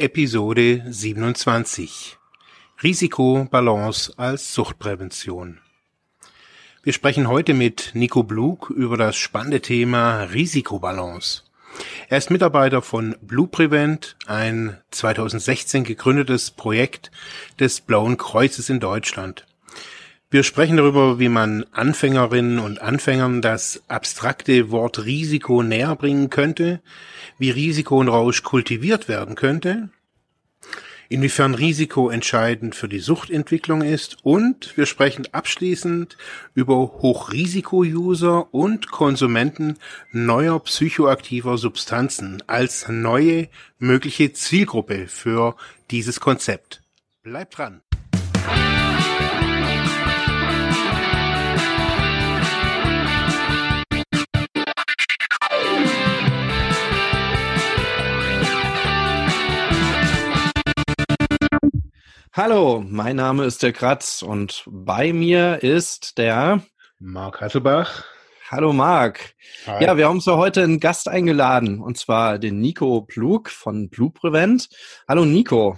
Episode 27 Risikobalance als Suchtprävention. Wir sprechen heute mit Nico Blug über das spannende Thema Risikobalance. Er ist Mitarbeiter von Blue Prevent, ein 2016 gegründetes Projekt des Blauen Kreuzes in Deutschland. Wir sprechen darüber, wie man Anfängerinnen und Anfängern das abstrakte Wort Risiko näher bringen könnte, wie Risiko und Rausch kultiviert werden könnte, inwiefern Risiko entscheidend für die Suchtentwicklung ist und wir sprechen abschließend über Hochrisiko-User und Konsumenten neuer psychoaktiver Substanzen als neue mögliche Zielgruppe für dieses Konzept. Bleibt dran! Hallo, mein Name ist der Kratz und bei mir ist der Marc Hasselbach. Hallo Marc. Hi. Ja, wir haben uns ja heute einen Gast eingeladen und zwar den Nico Plug von Blue Prevent. Hallo Nico.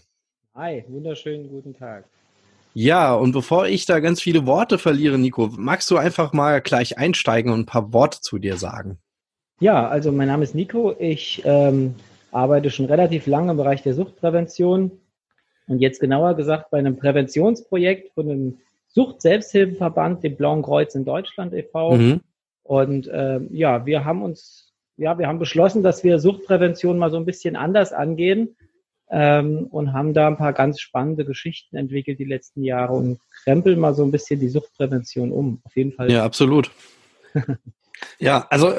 Hi, wunderschönen guten Tag. Ja, und bevor ich da ganz viele Worte verliere, Nico, magst du einfach mal gleich einsteigen und ein paar Worte zu dir sagen? Ja, also mein Name ist Nico. Ich ähm, arbeite schon relativ lange im Bereich der Suchtprävention und jetzt genauer gesagt bei einem Präventionsprojekt von einem Sucht-Selbsthilfeverband, dem Blauen Kreuz in Deutschland e.V. Mhm. Und äh, ja, wir haben uns, ja, wir haben beschlossen, dass wir Suchtprävention mal so ein bisschen anders angehen ähm, und haben da ein paar ganz spannende Geschichten entwickelt die letzten Jahre und krempeln mal so ein bisschen die Suchtprävention um. Auf jeden Fall. Ja, absolut. Ja, also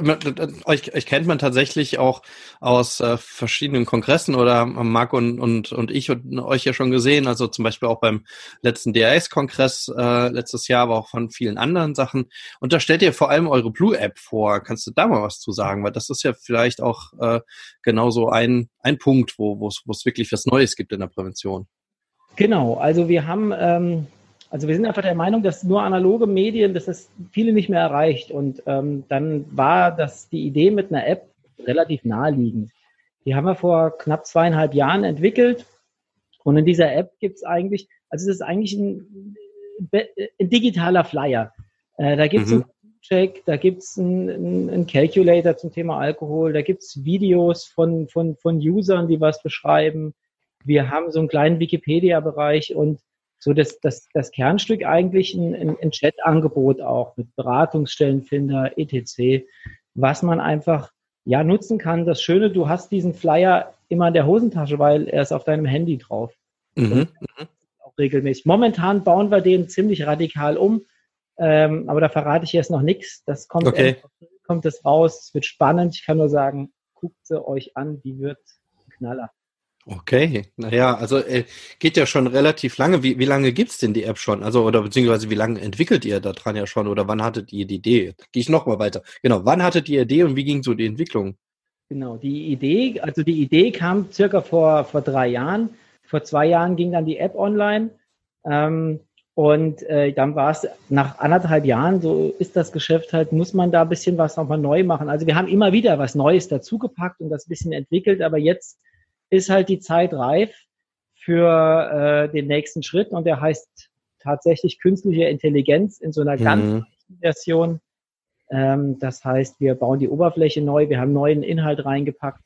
euch, euch kennt man tatsächlich auch aus äh, verschiedenen Kongressen oder Marc und, und, und ich und euch ja schon gesehen, also zum Beispiel auch beim letzten DRS-Kongress äh, letztes Jahr, aber auch von vielen anderen Sachen. Und da stellt ihr vor allem eure Blue-App vor. Kannst du da mal was zu sagen? Weil das ist ja vielleicht auch äh, genauso ein, ein Punkt, wo es wirklich was Neues gibt in der Prävention. Genau, also wir haben ähm, also wir sind einfach der Meinung, dass nur analoge Medien, dass das viele nicht mehr erreicht. Und ähm, dann war das die Idee mit einer App relativ naheliegend. Die haben wir vor knapp zweieinhalb Jahren entwickelt. Und in dieser App gibt es eigentlich, also es ist eigentlich ein, ein digitaler Flyer. Äh, da gibt es mhm. einen Check, da gibt es einen, einen Calculator zum Thema Alkohol, da gibt es Videos von, von, von Usern, die was beschreiben. Wir haben so einen kleinen Wikipedia-Bereich und so das, das, das Kernstück eigentlich ein, ein, ein Chat-Angebot auch mit Beratungsstellenfinder, etc., was man einfach ja nutzen kann. Das Schöne, du hast diesen Flyer immer in der Hosentasche, weil er ist auf deinem Handy drauf. Mhm. Auch regelmäßig. Momentan bauen wir den ziemlich radikal um, ähm, aber da verrate ich jetzt noch nichts. Das kommt, okay. kommt das raus. Es wird spannend. Ich kann nur sagen, guckt sie euch an, die wird Knaller. Okay, naja, also äh, geht ja schon relativ lange. Wie, wie lange gibt's denn die App schon? Also, oder beziehungsweise wie lange entwickelt ihr da dran ja schon? Oder wann hattet ihr die Idee? Gehe ich nochmal weiter. Genau, wann hattet ihr die Idee und wie ging so die Entwicklung? Genau, die Idee, also die Idee kam circa vor, vor drei Jahren. Vor zwei Jahren ging dann die App online. Ähm, und äh, dann war es nach anderthalb Jahren, so ist das Geschäft halt, muss man da ein bisschen was nochmal neu machen. Also wir haben immer wieder was Neues dazugepackt und das ein bisschen entwickelt, aber jetzt ist halt die Zeit reif für äh, den nächsten Schritt und der heißt tatsächlich künstliche Intelligenz in so einer mhm. ganz Version. Ähm, das heißt, wir bauen die Oberfläche neu, wir haben neuen Inhalt reingepackt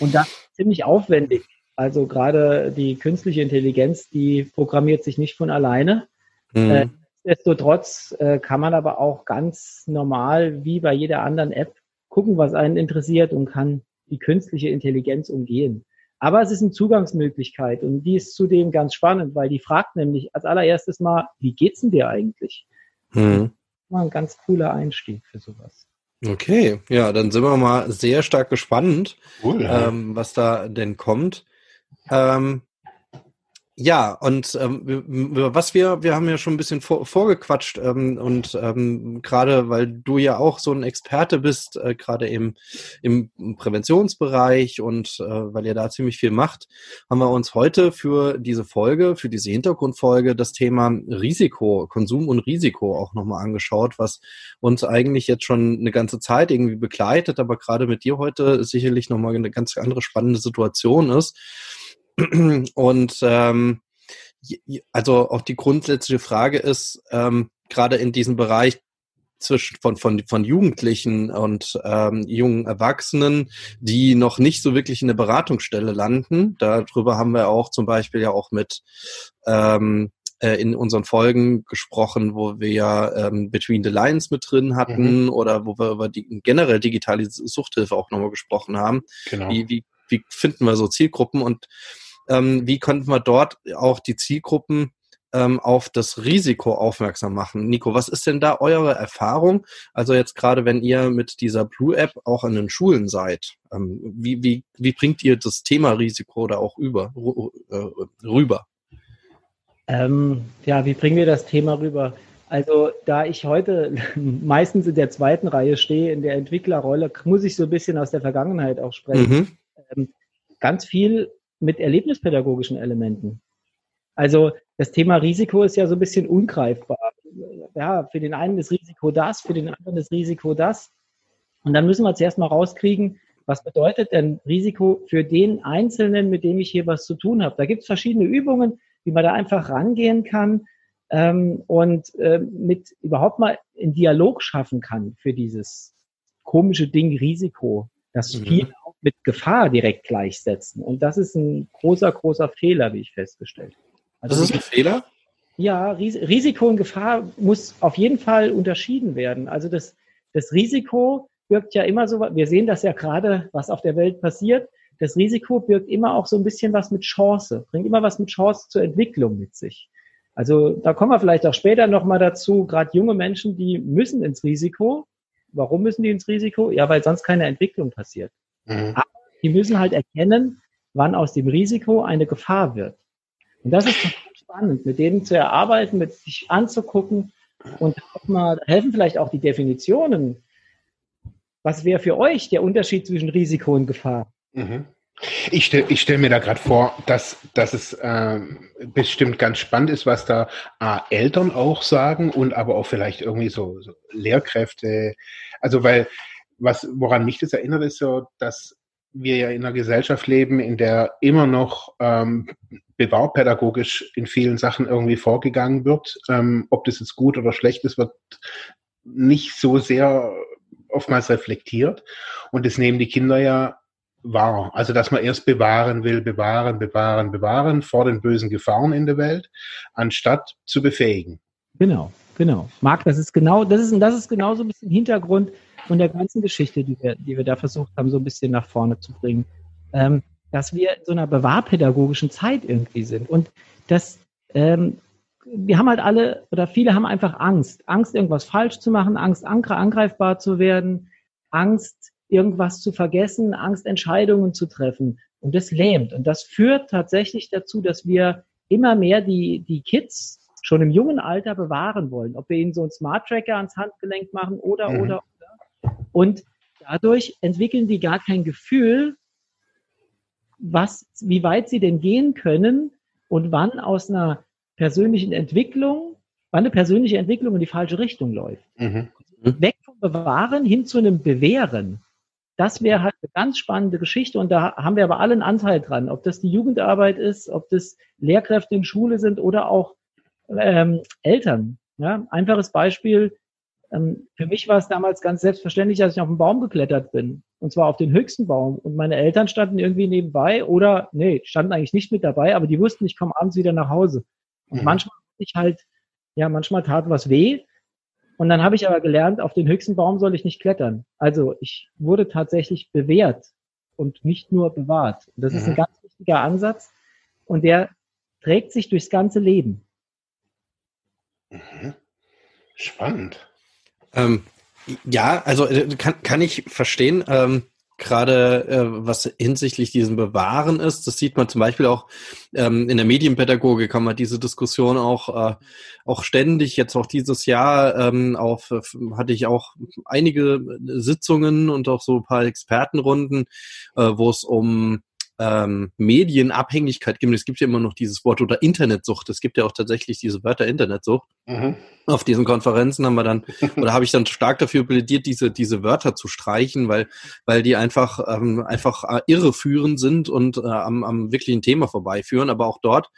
und das ist ziemlich aufwendig. Also gerade die künstliche Intelligenz, die programmiert sich nicht von alleine. Mhm. Äh, Nichtsdestotrotz äh, kann man aber auch ganz normal, wie bei jeder anderen App, gucken, was einen interessiert und kann die künstliche Intelligenz umgehen. Aber es ist eine Zugangsmöglichkeit und die ist zudem ganz spannend, weil die fragt nämlich als allererstes mal, wie geht's denn dir eigentlich? Mhm. Mal ein ganz cooler Einstieg für sowas. Okay, ja, dann sind wir mal sehr stark gespannt, cool, ja. ähm, was da denn kommt. Ähm, ja, und ähm, was wir, wir haben ja schon ein bisschen vor, vorgequatscht ähm, und ähm, gerade weil du ja auch so ein Experte bist, äh, gerade im, im Präventionsbereich und äh, weil ihr da ziemlich viel macht, haben wir uns heute für diese Folge, für diese Hintergrundfolge das Thema Risiko, Konsum und Risiko auch nochmal angeschaut, was uns eigentlich jetzt schon eine ganze Zeit irgendwie begleitet, aber gerade mit dir heute sicherlich nochmal eine ganz andere spannende Situation ist. Und ähm, also auch die grundsätzliche Frage ist, ähm, gerade in diesem Bereich zwischen von, von, von Jugendlichen und ähm, jungen Erwachsenen, die noch nicht so wirklich in der Beratungsstelle landen. Darüber haben wir auch zum Beispiel ja auch mit ähm, äh, in unseren Folgen gesprochen, wo wir ja ähm, Between the Lines mit drin hatten mhm. oder wo wir über die generell digitale Suchthilfe auch nochmal gesprochen haben. Genau. Wie, wie, wie finden wir so Zielgruppen und ähm, wie könnten wir dort auch die Zielgruppen ähm, auf das Risiko aufmerksam machen. Nico, was ist denn da eure Erfahrung? Also jetzt gerade, wenn ihr mit dieser Blue App auch an den Schulen seid, ähm, wie, wie, wie bringt ihr das Thema Risiko da auch über, äh, rüber? Ähm, ja, wie bringen wir das Thema rüber? Also, da ich heute meistens in der zweiten Reihe stehe, in der Entwicklerrolle, muss ich so ein bisschen aus der Vergangenheit auch sprechen. Mhm. Ähm, ganz viel mit erlebnispädagogischen Elementen. Also das Thema Risiko ist ja so ein bisschen ungreifbar. Ja, für den einen ist Risiko das, für den anderen ist Risiko das. Und dann müssen wir zuerst mal rauskriegen, was bedeutet denn Risiko für den Einzelnen, mit dem ich hier was zu tun habe. Da gibt es verschiedene Übungen, wie man da einfach rangehen kann ähm, und äh, mit überhaupt mal einen Dialog schaffen kann für dieses komische Ding Risiko, das mhm. auch mit Gefahr direkt gleichsetzen. Und das ist ein großer, großer Fehler, wie ich festgestellt habe. Also das ist ein Fehler? Ja, Risiko und Gefahr muss auf jeden Fall unterschieden werden. Also das, das Risiko birgt ja immer so, wir sehen das ja gerade, was auf der Welt passiert. Das Risiko birgt immer auch so ein bisschen was mit Chance, bringt immer was mit Chance zur Entwicklung mit sich. Also da kommen wir vielleicht auch später nochmal dazu, gerade junge Menschen, die müssen ins Risiko. Warum müssen die ins Risiko? Ja, weil sonst keine Entwicklung passiert. Mhm. Aber die müssen halt erkennen, wann aus dem Risiko eine Gefahr wird. Und das ist spannend, mit denen zu erarbeiten, mit sich anzugucken und auch mal helfen vielleicht auch die Definitionen. Was wäre für euch der Unterschied zwischen Risiko und Gefahr? Mhm. Ich stelle stell mir da gerade vor, dass, dass es ähm, bestimmt ganz spannend ist, was da äh, Eltern auch sagen und aber auch vielleicht irgendwie so, so Lehrkräfte. Also weil, was, woran mich das erinnert, ist so, dass wir ja in einer Gesellschaft leben, in der immer noch ähm, bewahrpädagogisch in vielen Sachen irgendwie vorgegangen wird. Ähm, ob das jetzt gut oder schlecht ist, wird nicht so sehr oftmals reflektiert. Und das nehmen die Kinder ja wahr. Also, dass man erst bewahren will, bewahren, bewahren, bewahren vor den bösen Gefahren in der Welt, anstatt zu befähigen. Genau, genau. Marc, das ist genau, das ist, das ist genau so ein bisschen Hintergrund von der ganzen Geschichte, die wir, die wir da versucht haben, so ein bisschen nach vorne zu bringen. Ähm, dass wir in so einer bewahrpädagogischen Zeit irgendwie sind. Und das, ähm, wir haben halt alle oder viele haben einfach Angst. Angst, irgendwas falsch zu machen, Angst, angreifbar zu werden, Angst, irgendwas zu vergessen, Angst, Entscheidungen zu treffen. Und das lähmt. Und das führt tatsächlich dazu, dass wir immer mehr die, die Kids schon im jungen Alter bewahren wollen. Ob wir ihnen so einen Smart Tracker ans Handgelenk machen oder, mhm. oder, oder. Und dadurch entwickeln die gar kein Gefühl was, wie weit sie denn gehen können und wann aus einer persönlichen Entwicklung, wann eine persönliche Entwicklung in die falsche Richtung läuft. Mhm. Weg vom Bewahren hin zu einem Bewähren. Das wäre halt eine ganz spannende Geschichte und da haben wir aber alle einen Anteil dran, ob das die Jugendarbeit ist, ob das Lehrkräfte in Schule sind oder auch ähm, Eltern. Ja, einfaches Beispiel, für mich war es damals ganz selbstverständlich, als ich auf den Baum geklettert bin. Und zwar auf den höchsten Baum. Und meine Eltern standen irgendwie nebenbei oder, nee, standen eigentlich nicht mit dabei, aber die wussten, ich komme abends wieder nach Hause. Und mhm. manchmal ich halt, ja, manchmal tat was weh. Und dann habe ich aber gelernt, auf den höchsten Baum soll ich nicht klettern. Also ich wurde tatsächlich bewährt und nicht nur bewahrt. Und das mhm. ist ein mhm. ganz wichtiger Ansatz. Und der trägt sich durchs ganze Leben. Mhm. Spannend. Ähm, ja, also äh, kann, kann ich verstehen. Ähm, Gerade äh, was hinsichtlich diesem Bewahren ist, das sieht man zum Beispiel auch ähm, in der Medienpädagogik, haben wir diese Diskussion auch, äh, auch ständig, jetzt auch dieses Jahr ähm, auf, hatte ich auch einige Sitzungen und auch so ein paar Expertenrunden, äh, wo es um ähm, Medienabhängigkeit gibt. Es gibt ja immer noch dieses Wort oder Internetsucht. Es gibt ja auch tatsächlich diese Wörter Internetsucht. Mhm auf diesen Konferenzen haben wir dann oder habe ich dann stark dafür plädiert, diese diese Wörter zu streichen, weil weil die einfach ähm, einfach äh, irreführend sind und äh, am, am wirklichen Thema vorbeiführen. Aber auch dort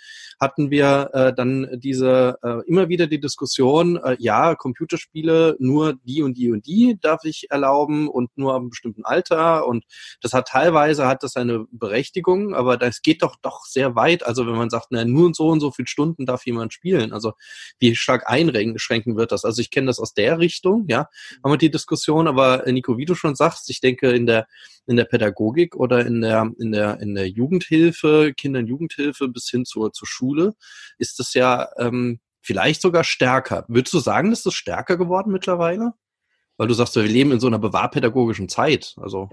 hatten wir äh, dann diese äh, immer wieder die Diskussion, äh, ja, Computerspiele nur die und die und die darf ich erlauben und nur am bestimmten Alter und das hat teilweise hat das eine Berechtigung, aber das geht doch doch sehr weit. Also wenn man sagt, na, nur und so und so viele Stunden darf jemand spielen, also wie stark einschränken wird das? Also ich kenne das aus der Richtung, ja, haben wir die Diskussion, aber äh, Nico, wie du schon sagst, ich denke in der in der Pädagogik oder in der in der in der Jugendhilfe, Kinder- und Jugendhilfe bis hin zur zur Schule ist das ja ähm, vielleicht sogar stärker. Würdest du sagen, ist das stärker geworden mittlerweile? Weil du sagst, wir leben in so einer bewahrpädagogischen Zeit. Also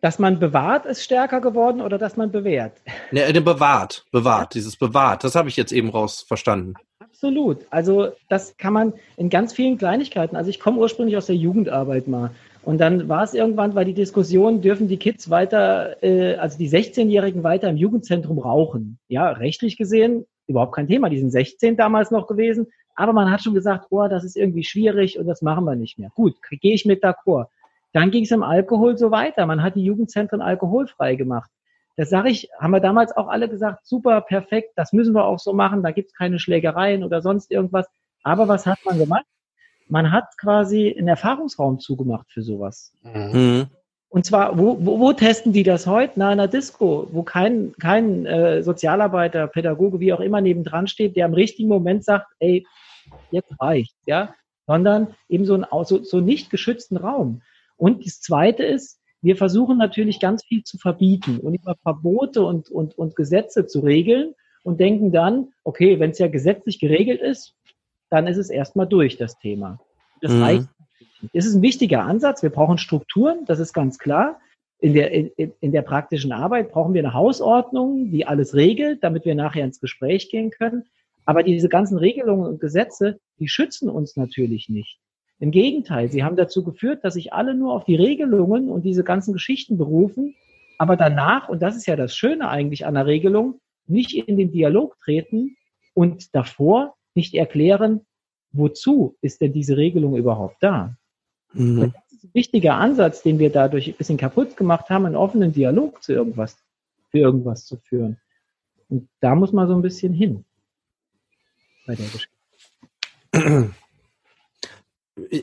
dass man bewahrt, ist stärker geworden oder dass man bewährt? Ne, äh, bewahrt, bewahrt, ja. dieses bewahrt, das habe ich jetzt eben raus verstanden. Absolut. Also das kann man in ganz vielen Kleinigkeiten. Also ich komme ursprünglich aus der Jugendarbeit mal. Und dann war es irgendwann, weil die Diskussion, dürfen die Kids weiter, äh, also die 16-Jährigen weiter im Jugendzentrum rauchen? Ja, rechtlich gesehen überhaupt kein Thema. Die sind 16 damals noch gewesen. Aber man hat schon gesagt, oh, das ist irgendwie schwierig und das machen wir nicht mehr. Gut, gehe ich mit d'accord. Dann ging es im Alkohol so weiter. Man hat die Jugendzentren alkoholfrei gemacht. Das sage ich, haben wir damals auch alle gesagt, super, perfekt, das müssen wir auch so machen, da gibt es keine Schlägereien oder sonst irgendwas. Aber was hat man gemacht? Man hat quasi einen Erfahrungsraum zugemacht für sowas. Mhm. Und zwar, wo, wo, wo testen die das heute? Na, in einer Disco, wo kein, kein äh, Sozialarbeiter, Pädagoge, wie auch immer nebendran steht, der im richtigen Moment sagt, ey, jetzt reicht, ja, sondern eben so, ein, so, so nicht geschützten Raum. Und das Zweite ist, wir versuchen natürlich ganz viel zu verbieten und über Verbote und, und, und Gesetze zu regeln und denken dann, okay, wenn es ja gesetzlich geregelt ist, dann ist es erstmal durch, das Thema. Das mhm. reicht das ist ein wichtiger Ansatz. Wir brauchen Strukturen, das ist ganz klar. In der, in, in der praktischen Arbeit brauchen wir eine Hausordnung, die alles regelt, damit wir nachher ins Gespräch gehen können. Aber diese ganzen Regelungen und Gesetze, die schützen uns natürlich nicht. Im Gegenteil, sie haben dazu geführt, dass sich alle nur auf die Regelungen und diese ganzen Geschichten berufen, aber danach, und das ist ja das Schöne eigentlich an der Regelung, nicht in den Dialog treten und davor nicht erklären, wozu ist denn diese Regelung überhaupt da? Mhm. Das ist ein wichtiger Ansatz, den wir dadurch ein bisschen kaputt gemacht haben, einen offenen Dialog zu irgendwas, für irgendwas zu führen. Und da muss man so ein bisschen hin bei der Geschichte.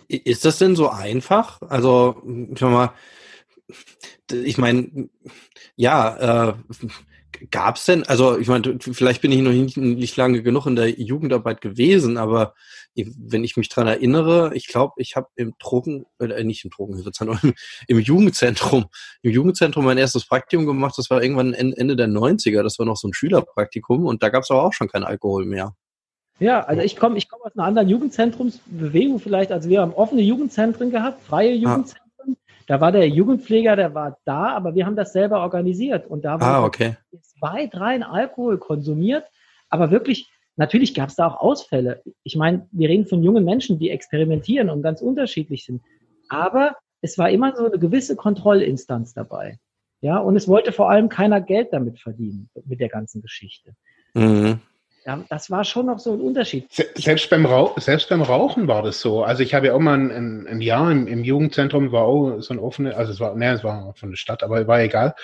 Ist das denn so einfach? Also, schau mal, ich meine, ja, äh, gab es denn, also ich meine, vielleicht bin ich noch nicht, nicht lange genug in der Jugendarbeit gewesen, aber wenn ich mich dran erinnere, ich glaube, ich habe im Drogen, äh, nicht im Drogenhilfezentrum, im, im Jugendzentrum, im Jugendzentrum mein erstes Praktikum gemacht, das war irgendwann Ende der 90er, das war noch so ein Schülerpraktikum und da gab es aber auch schon kein Alkohol mehr. Ja, also ich komme ich komm aus einer anderen Jugendzentrumsbewegung vielleicht. Also wir haben offene Jugendzentren gehabt, freie ah. Jugendzentren. Ah. Da war der Jugendpfleger, der war da, aber wir haben das selber organisiert. Und da ah, okay. zwei, drei Alkohol konsumiert, aber wirklich Natürlich gab es da auch Ausfälle. Ich meine, wir reden von jungen Menschen, die experimentieren und ganz unterschiedlich sind. Aber es war immer so eine gewisse Kontrollinstanz dabei. Ja, und es wollte vor allem keiner Geld damit verdienen, mit der ganzen Geschichte. Mhm. Ja, das war schon noch so ein Unterschied. Selbst beim, Rauch, selbst beim Rauchen war das so. Also ich habe ja auch mal ein, ein Jahr im, im, Jugendzentrum, war auch so ein offenes, also es war, ne, es war von der Stadt, aber war egal.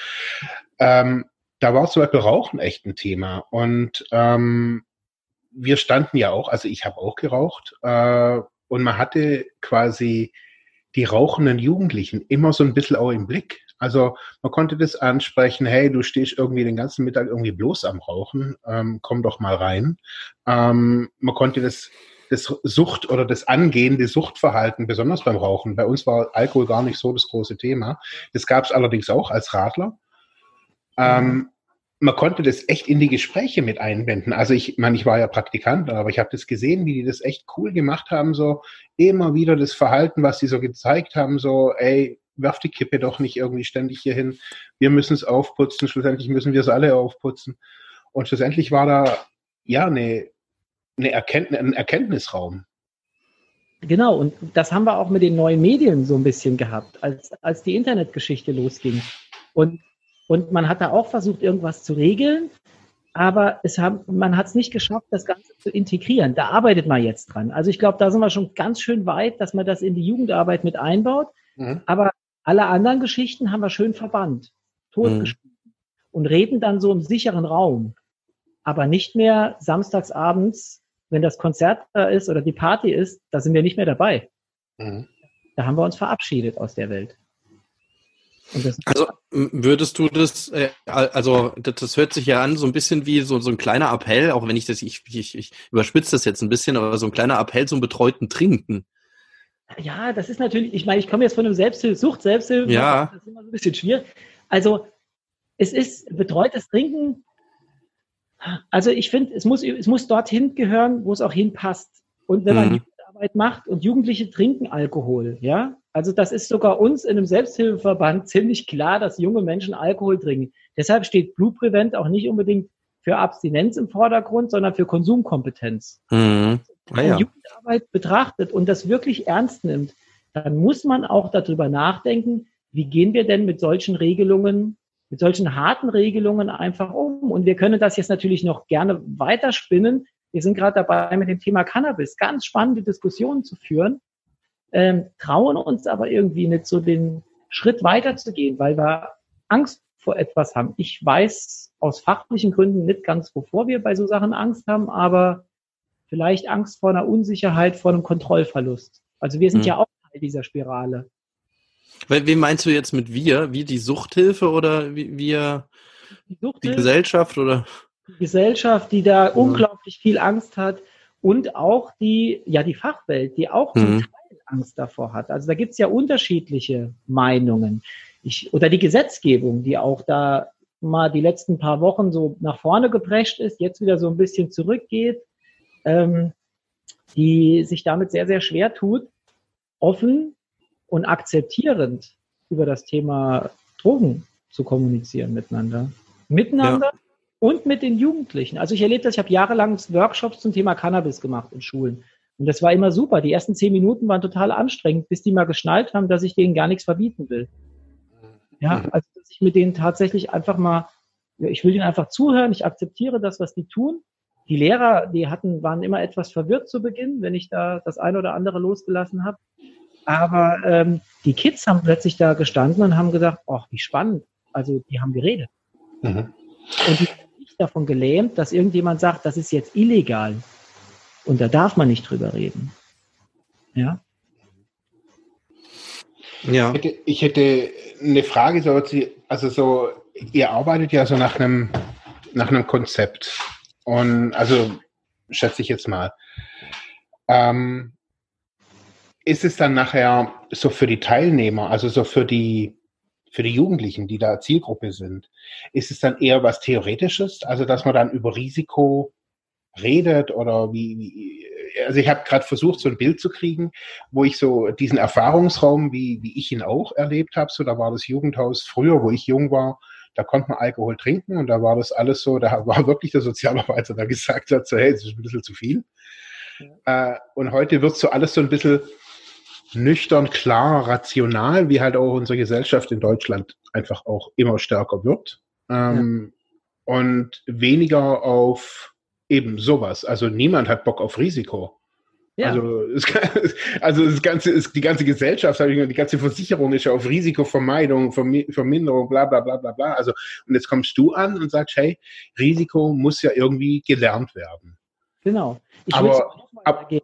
Ähm, da war zum Beispiel Rauchen echt ein Thema. Und ähm, wir standen ja auch, also ich habe auch geraucht äh, und man hatte quasi die rauchenden Jugendlichen immer so ein bisschen auch im Blick. Also man konnte das ansprechen, hey, du stehst irgendwie den ganzen Mittag irgendwie bloß am Rauchen, ähm, komm doch mal rein. Ähm, man konnte das, das Sucht oder das angehende Suchtverhalten, besonders beim Rauchen, bei uns war Alkohol gar nicht so das große Thema. Das gab es allerdings auch als Radler. Ähm, man konnte das echt in die Gespräche mit einbinden. Also ich meine, ich war ja Praktikant, aber ich habe das gesehen, wie die das echt cool gemacht haben, so immer wieder das Verhalten, was sie so gezeigt haben, so, ey, werf die Kippe doch nicht irgendwie ständig hier hin. Wir müssen es aufputzen, schlussendlich müssen wir es alle aufputzen. Und schlussendlich war da ja eine, eine Erkenntnis, ein Erkenntnisraum. Genau, und das haben wir auch mit den neuen Medien so ein bisschen gehabt, als, als die Internetgeschichte losging. Und und man hat da auch versucht, irgendwas zu regeln. aber es haben, man hat es nicht geschafft, das Ganze zu integrieren. Da arbeitet man jetzt dran. Also ich glaube, da sind wir schon ganz schön weit, dass man das in die Jugendarbeit mit einbaut. Mhm. Aber alle anderen Geschichten haben wir schön verbannt, totgeschrieben mhm. und reden dann so im sicheren Raum. Aber nicht mehr samstags abends, wenn das Konzert da ist oder die Party ist, da sind wir nicht mehr dabei. Mhm. Da haben wir uns verabschiedet aus der Welt. also würdest du das, äh, also das, hört sich ja an so ein bisschen wie so, so ein kleiner Appell, auch wenn ich das, ich, ich, ich überspitze das jetzt ein bisschen, aber so ein kleiner Appell zum betreuten Trinken. Ja, das ist natürlich, ich meine, ich komme jetzt von einem Selbsthilfe, Sucht, Selbsthilfe, ja. das ist immer so ein bisschen schwierig. Also es ist betreutes Trinken. Also ich finde, es muss, es muss dorthin gehören, wo es auch hinpasst. Und wenn man mhm. Jugendarbeit macht und Jugendliche trinken Alkohol, ja, also das ist sogar uns in einem Selbsthilfeverband ziemlich klar, dass junge Menschen Alkohol trinken. Deshalb steht Blue Prevent auch nicht unbedingt für Abstinenz im Vordergrund, sondern für Konsumkompetenz. Mhm. Ah, ja. Jugendarbeit betrachtet und das wirklich ernst nimmt, dann muss man auch darüber nachdenken, wie gehen wir denn mit solchen Regelungen, mit solchen harten Regelungen einfach um? Und wir können das jetzt natürlich noch gerne weiterspinnen. Wir sind gerade dabei, mit dem Thema Cannabis ganz spannende Diskussionen zu führen, ähm, trauen uns aber irgendwie nicht so den Schritt weiterzugehen, weil wir Angst vor etwas haben. Ich weiß aus fachlichen Gründen nicht ganz, wovor wir bei so Sachen Angst haben, aber vielleicht Angst vor einer Unsicherheit, vor einem Kontrollverlust. Also wir sind mhm. ja auch Teil dieser Spirale. Wem meinst du jetzt mit wir? Wie die Suchthilfe oder wie wir die, die Gesellschaft oder? Die Gesellschaft, die da mhm. unglaublich viel Angst hat und auch die, ja, die Fachwelt, die auch mhm. zum Teil Angst davor hat. Also da gibt es ja unterschiedliche Meinungen. Ich, oder die Gesetzgebung, die auch da mal die letzten paar Wochen so nach vorne geprescht ist, jetzt wieder so ein bisschen zurückgeht ähm, die sich damit sehr, sehr schwer tut, offen und akzeptierend über das Thema Drogen zu kommunizieren miteinander. Miteinander ja. und mit den Jugendlichen. Also ich erlebe das, ich habe jahrelang Workshops zum Thema Cannabis gemacht in Schulen. Und das war immer super. Die ersten zehn Minuten waren total anstrengend, bis die mal geschnallt haben, dass ich denen gar nichts verbieten will. Ja, mhm. also dass ich mit denen tatsächlich einfach mal, ich will ihnen einfach zuhören, ich akzeptiere das, was die tun die Lehrer, die hatten, waren immer etwas verwirrt zu Beginn, wenn ich da das eine oder andere losgelassen habe. Aber ähm, die Kids haben plötzlich da gestanden und haben gesagt, ach, wie spannend. Also die haben geredet. Mhm. Und die sind nicht davon gelähmt, dass irgendjemand sagt, das ist jetzt illegal. Und da darf man nicht drüber reden. Ja. Ja. Ich hätte, ich hätte eine Frage, so, also so, ihr arbeitet ja so nach einem, nach einem Konzept. Und also schätze ich jetzt mal. Ähm, ist es dann nachher so für die Teilnehmer, also so für die für die Jugendlichen, die da Zielgruppe sind, ist es dann eher was Theoretisches, also dass man dann über Risiko redet oder wie, wie also ich habe gerade versucht, so ein Bild zu kriegen, wo ich so diesen Erfahrungsraum, wie, wie ich ihn auch erlebt habe, so da war das Jugendhaus früher, wo ich jung war, da konnte man Alkohol trinken und da war das alles so, da war wirklich der Sozialarbeiter, der gesagt hat, so, hey, das ist ein bisschen zu viel. Ja. Äh, und heute wird so alles so ein bisschen nüchtern, klar, rational, wie halt auch unsere Gesellschaft in Deutschland einfach auch immer stärker wird. Ähm, ja. Und weniger auf eben sowas. Also niemand hat Bock auf Risiko. Ja. Also, es, also das ganze, ist, die ganze Gesellschaft, die ganze Versicherung ist ja auf Risikovermeidung, Verminderung, bla bla bla bla bla. Also, und jetzt kommst du an und sagst, hey, Risiko muss ja irgendwie gelernt werden. Genau. Ich Aber, ab, ich,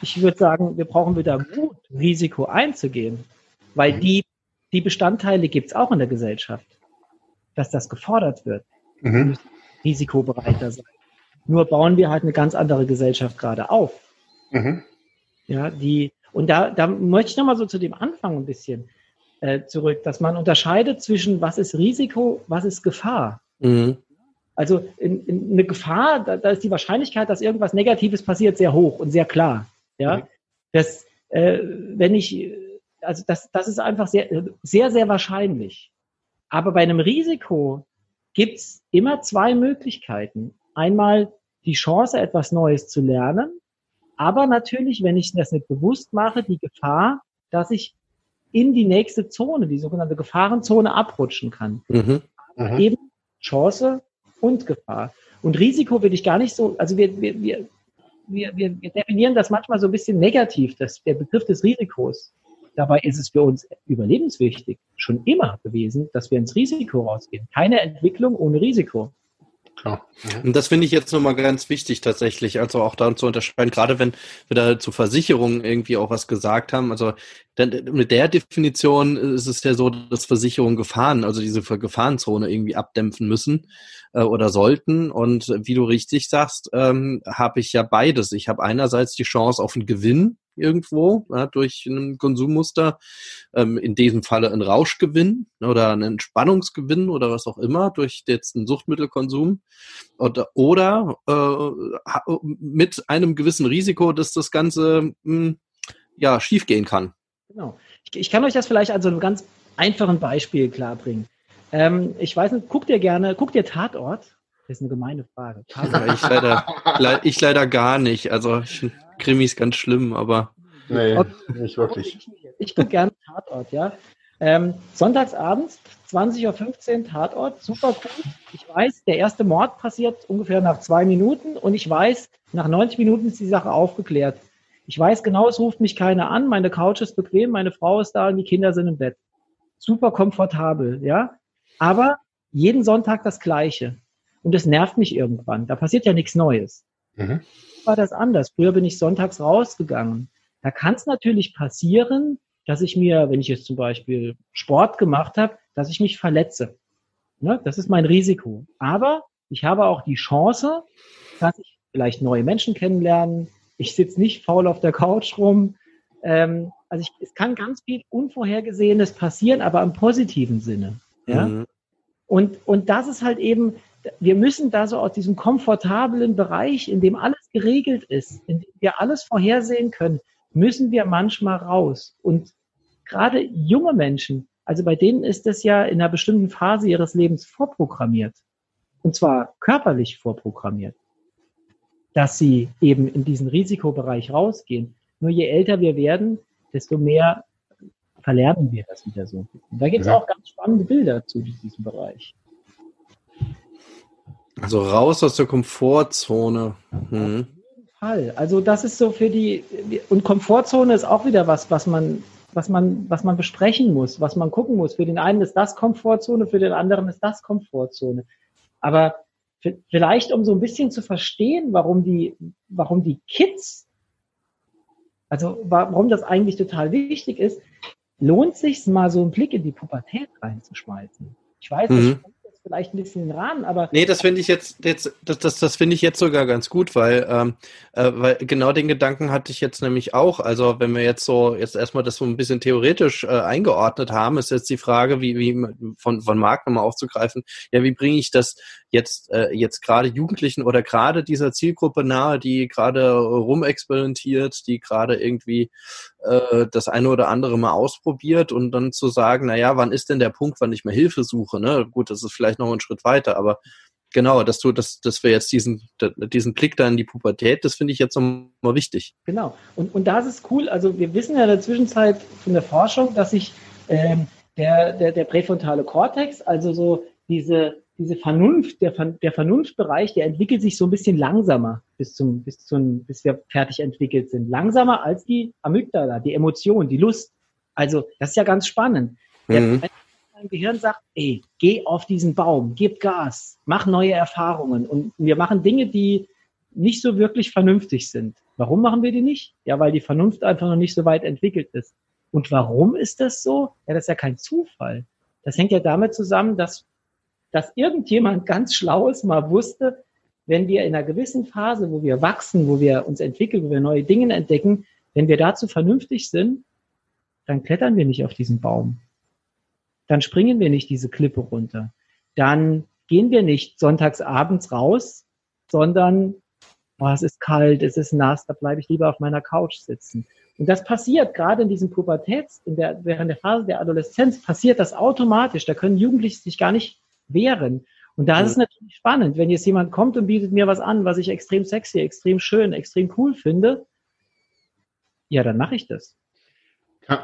ich würde sagen, wir brauchen wieder Mut, Risiko einzugehen. Weil mhm. die, die Bestandteile gibt es auch in der Gesellschaft. Dass das gefordert wird. Mhm. Wir müssen risikobereiter sein. Nur bauen wir halt eine ganz andere Gesellschaft gerade auf. Mhm. Ja, die, und da, da möchte ich nochmal so zu dem Anfang ein bisschen äh, zurück, dass man unterscheidet zwischen was ist Risiko, was ist Gefahr. Mhm. Also in, in eine Gefahr, da, da, ist die Wahrscheinlichkeit, dass irgendwas Negatives passiert, sehr hoch und sehr klar. Ja, mhm. das, äh, wenn ich, also das, das ist einfach sehr, sehr, sehr wahrscheinlich. Aber bei einem Risiko gibt's immer zwei Möglichkeiten. Einmal die Chance, etwas Neues zu lernen aber natürlich, wenn ich das nicht bewusst mache, die Gefahr, dass ich in die nächste Zone, die sogenannte Gefahrenzone, abrutschen kann. Mhm. Mhm. Eben Chance und Gefahr. Und Risiko will ich gar nicht so, also wir, wir, wir, wir, wir definieren das manchmal so ein bisschen negativ, das, der Begriff des Risikos. Dabei ist es für uns überlebenswichtig, schon immer gewesen, dass wir ins Risiko rausgehen. Keine Entwicklung ohne Risiko. Klar. Und das finde ich jetzt nochmal ganz wichtig tatsächlich, also auch da zu unterscheiden, gerade wenn wir da zu Versicherungen irgendwie auch was gesagt haben. Also denn mit der Definition ist es ja so, dass Versicherungen Gefahren, also diese Gefahrenzone irgendwie abdämpfen müssen äh, oder sollten. Und wie du richtig sagst, ähm, habe ich ja beides. Ich habe einerseits die Chance auf einen Gewinn irgendwo ja, durch ein Konsummuster, ähm, in diesem Falle ein Rauschgewinn oder ein Entspannungsgewinn oder was auch immer durch jetzt einen Suchtmittelkonsum oder, oder äh, mit einem gewissen Risiko, dass das Ganze mh, hm, ja schiefgehen kann. Genau. Ich, ich, kann euch das vielleicht an so einem ganz einfachen Beispiel klar Ähm, ich weiß nicht, guckt ihr gerne, guckt ihr Tatort? Das ist eine gemeine Frage. ich, leider, le ich leider gar nicht. Also ich Krimis ganz schlimm, aber. Nee, nicht wirklich. Ich, gucke gerne Tatort, ja. Ähm, sonntagsabends, 20.15 Uhr Tatort, super cool. Ich weiß, der erste Mord passiert ungefähr nach zwei Minuten und ich weiß, nach 90 Minuten ist die Sache aufgeklärt. Ich weiß genau, es ruft mich keiner an, meine Couch ist bequem, meine Frau ist da und die Kinder sind im Bett. Super komfortabel, ja. Aber jeden Sonntag das Gleiche und es nervt mich irgendwann. Da passiert ja nichts Neues. Mhm. War das anders? Früher bin ich sonntags rausgegangen. Da kann es natürlich passieren, dass ich mir, wenn ich jetzt zum Beispiel Sport gemacht habe, dass ich mich verletze. Ne? Das ist mein Risiko. Aber ich habe auch die Chance, dass ich vielleicht neue Menschen kennenlernen. Ich sitze nicht faul auf der Couch rum. Ähm, also ich, es kann ganz viel Unvorhergesehenes passieren, aber im positiven Sinne. Ja? Mhm. Und, und das ist halt eben, wir müssen da so aus diesem komfortablen Bereich, in dem alles geregelt ist, in dem wir alles vorhersehen können, müssen wir manchmal raus. Und gerade junge Menschen, also bei denen ist das ja in einer bestimmten Phase ihres Lebens vorprogrammiert. Und zwar körperlich vorprogrammiert, dass sie eben in diesen Risikobereich rausgehen. Nur je älter wir werden, desto mehr verlernen wir das wieder so. Und da gibt es ja. auch ganz spannende Bilder zu diesem Bereich. Also raus aus der Komfortzone. Mhm. Fall. Also das ist so für die und Komfortzone ist auch wieder was, was man, was man, was man besprechen muss, was man gucken muss. Für den einen ist das Komfortzone, für den anderen ist das Komfortzone. Aber vielleicht um so ein bisschen zu verstehen, warum die, warum die Kids, also warum das eigentlich total wichtig ist, lohnt sich mal so einen Blick in die Pubertät reinzuschmeißen. Ich weiß, mhm. das vielleicht ein bisschen ran, aber. Nee, das finde ich jetzt, jetzt das, das, das finde ich jetzt sogar ganz gut, weil, ähm, äh, weil genau den Gedanken hatte ich jetzt nämlich auch. Also wenn wir jetzt so jetzt erstmal das so ein bisschen theoretisch äh, eingeordnet haben, ist jetzt die Frage, wie, wie von, von Marc nochmal aufzugreifen, ja, wie bringe ich das jetzt, äh, jetzt gerade Jugendlichen oder gerade dieser Zielgruppe nahe, die gerade rumexperimentiert, die gerade irgendwie äh, das eine oder andere mal ausprobiert und dann zu sagen, na ja, wann ist denn der Punkt, wann ich mir Hilfe suche? Ne? Gut, das ist vielleicht noch ein Schritt weiter, aber genau, dass du, dass, dass wir jetzt diesen, diesen Blick da in die Pubertät, das finde ich jetzt nochmal wichtig. Genau. Und, und das ist cool. Also wir wissen ja in der Zwischenzeit von der Forschung, dass sich ähm, der, der, der präfrontale Kortex, also so diese, diese Vernunft, der, der Vernunftbereich, der entwickelt sich so ein bisschen langsamer bis zum, bis zum, bis wir fertig entwickelt sind. Langsamer als die Amygdala, die Emotion, die Lust. Also, das ist ja ganz spannend. Mhm. Dein Gehirn sagt, ey, geh auf diesen Baum, gib Gas, mach neue Erfahrungen. Und wir machen Dinge, die nicht so wirklich vernünftig sind. Warum machen wir die nicht? Ja, weil die Vernunft einfach noch nicht so weit entwickelt ist. Und warum ist das so? Ja, das ist ja kein Zufall. Das hängt ja damit zusammen, dass dass irgendjemand ganz Schlaues mal wusste, wenn wir in einer gewissen Phase, wo wir wachsen, wo wir uns entwickeln, wo wir neue Dinge entdecken, wenn wir dazu vernünftig sind, dann klettern wir nicht auf diesen Baum. Dann springen wir nicht diese Klippe runter. Dann gehen wir nicht sonntags abends raus, sondern oh, es ist kalt, es ist nass, da bleibe ich lieber auf meiner Couch sitzen. Und das passiert gerade in diesem Pubertäts, in der, während der Phase der Adoleszenz, passiert das automatisch. Da können Jugendliche sich gar nicht wären. Und da ist es natürlich spannend, wenn jetzt jemand kommt und bietet mir was an, was ich extrem sexy, extrem schön, extrem cool finde, ja, dann mache ich das.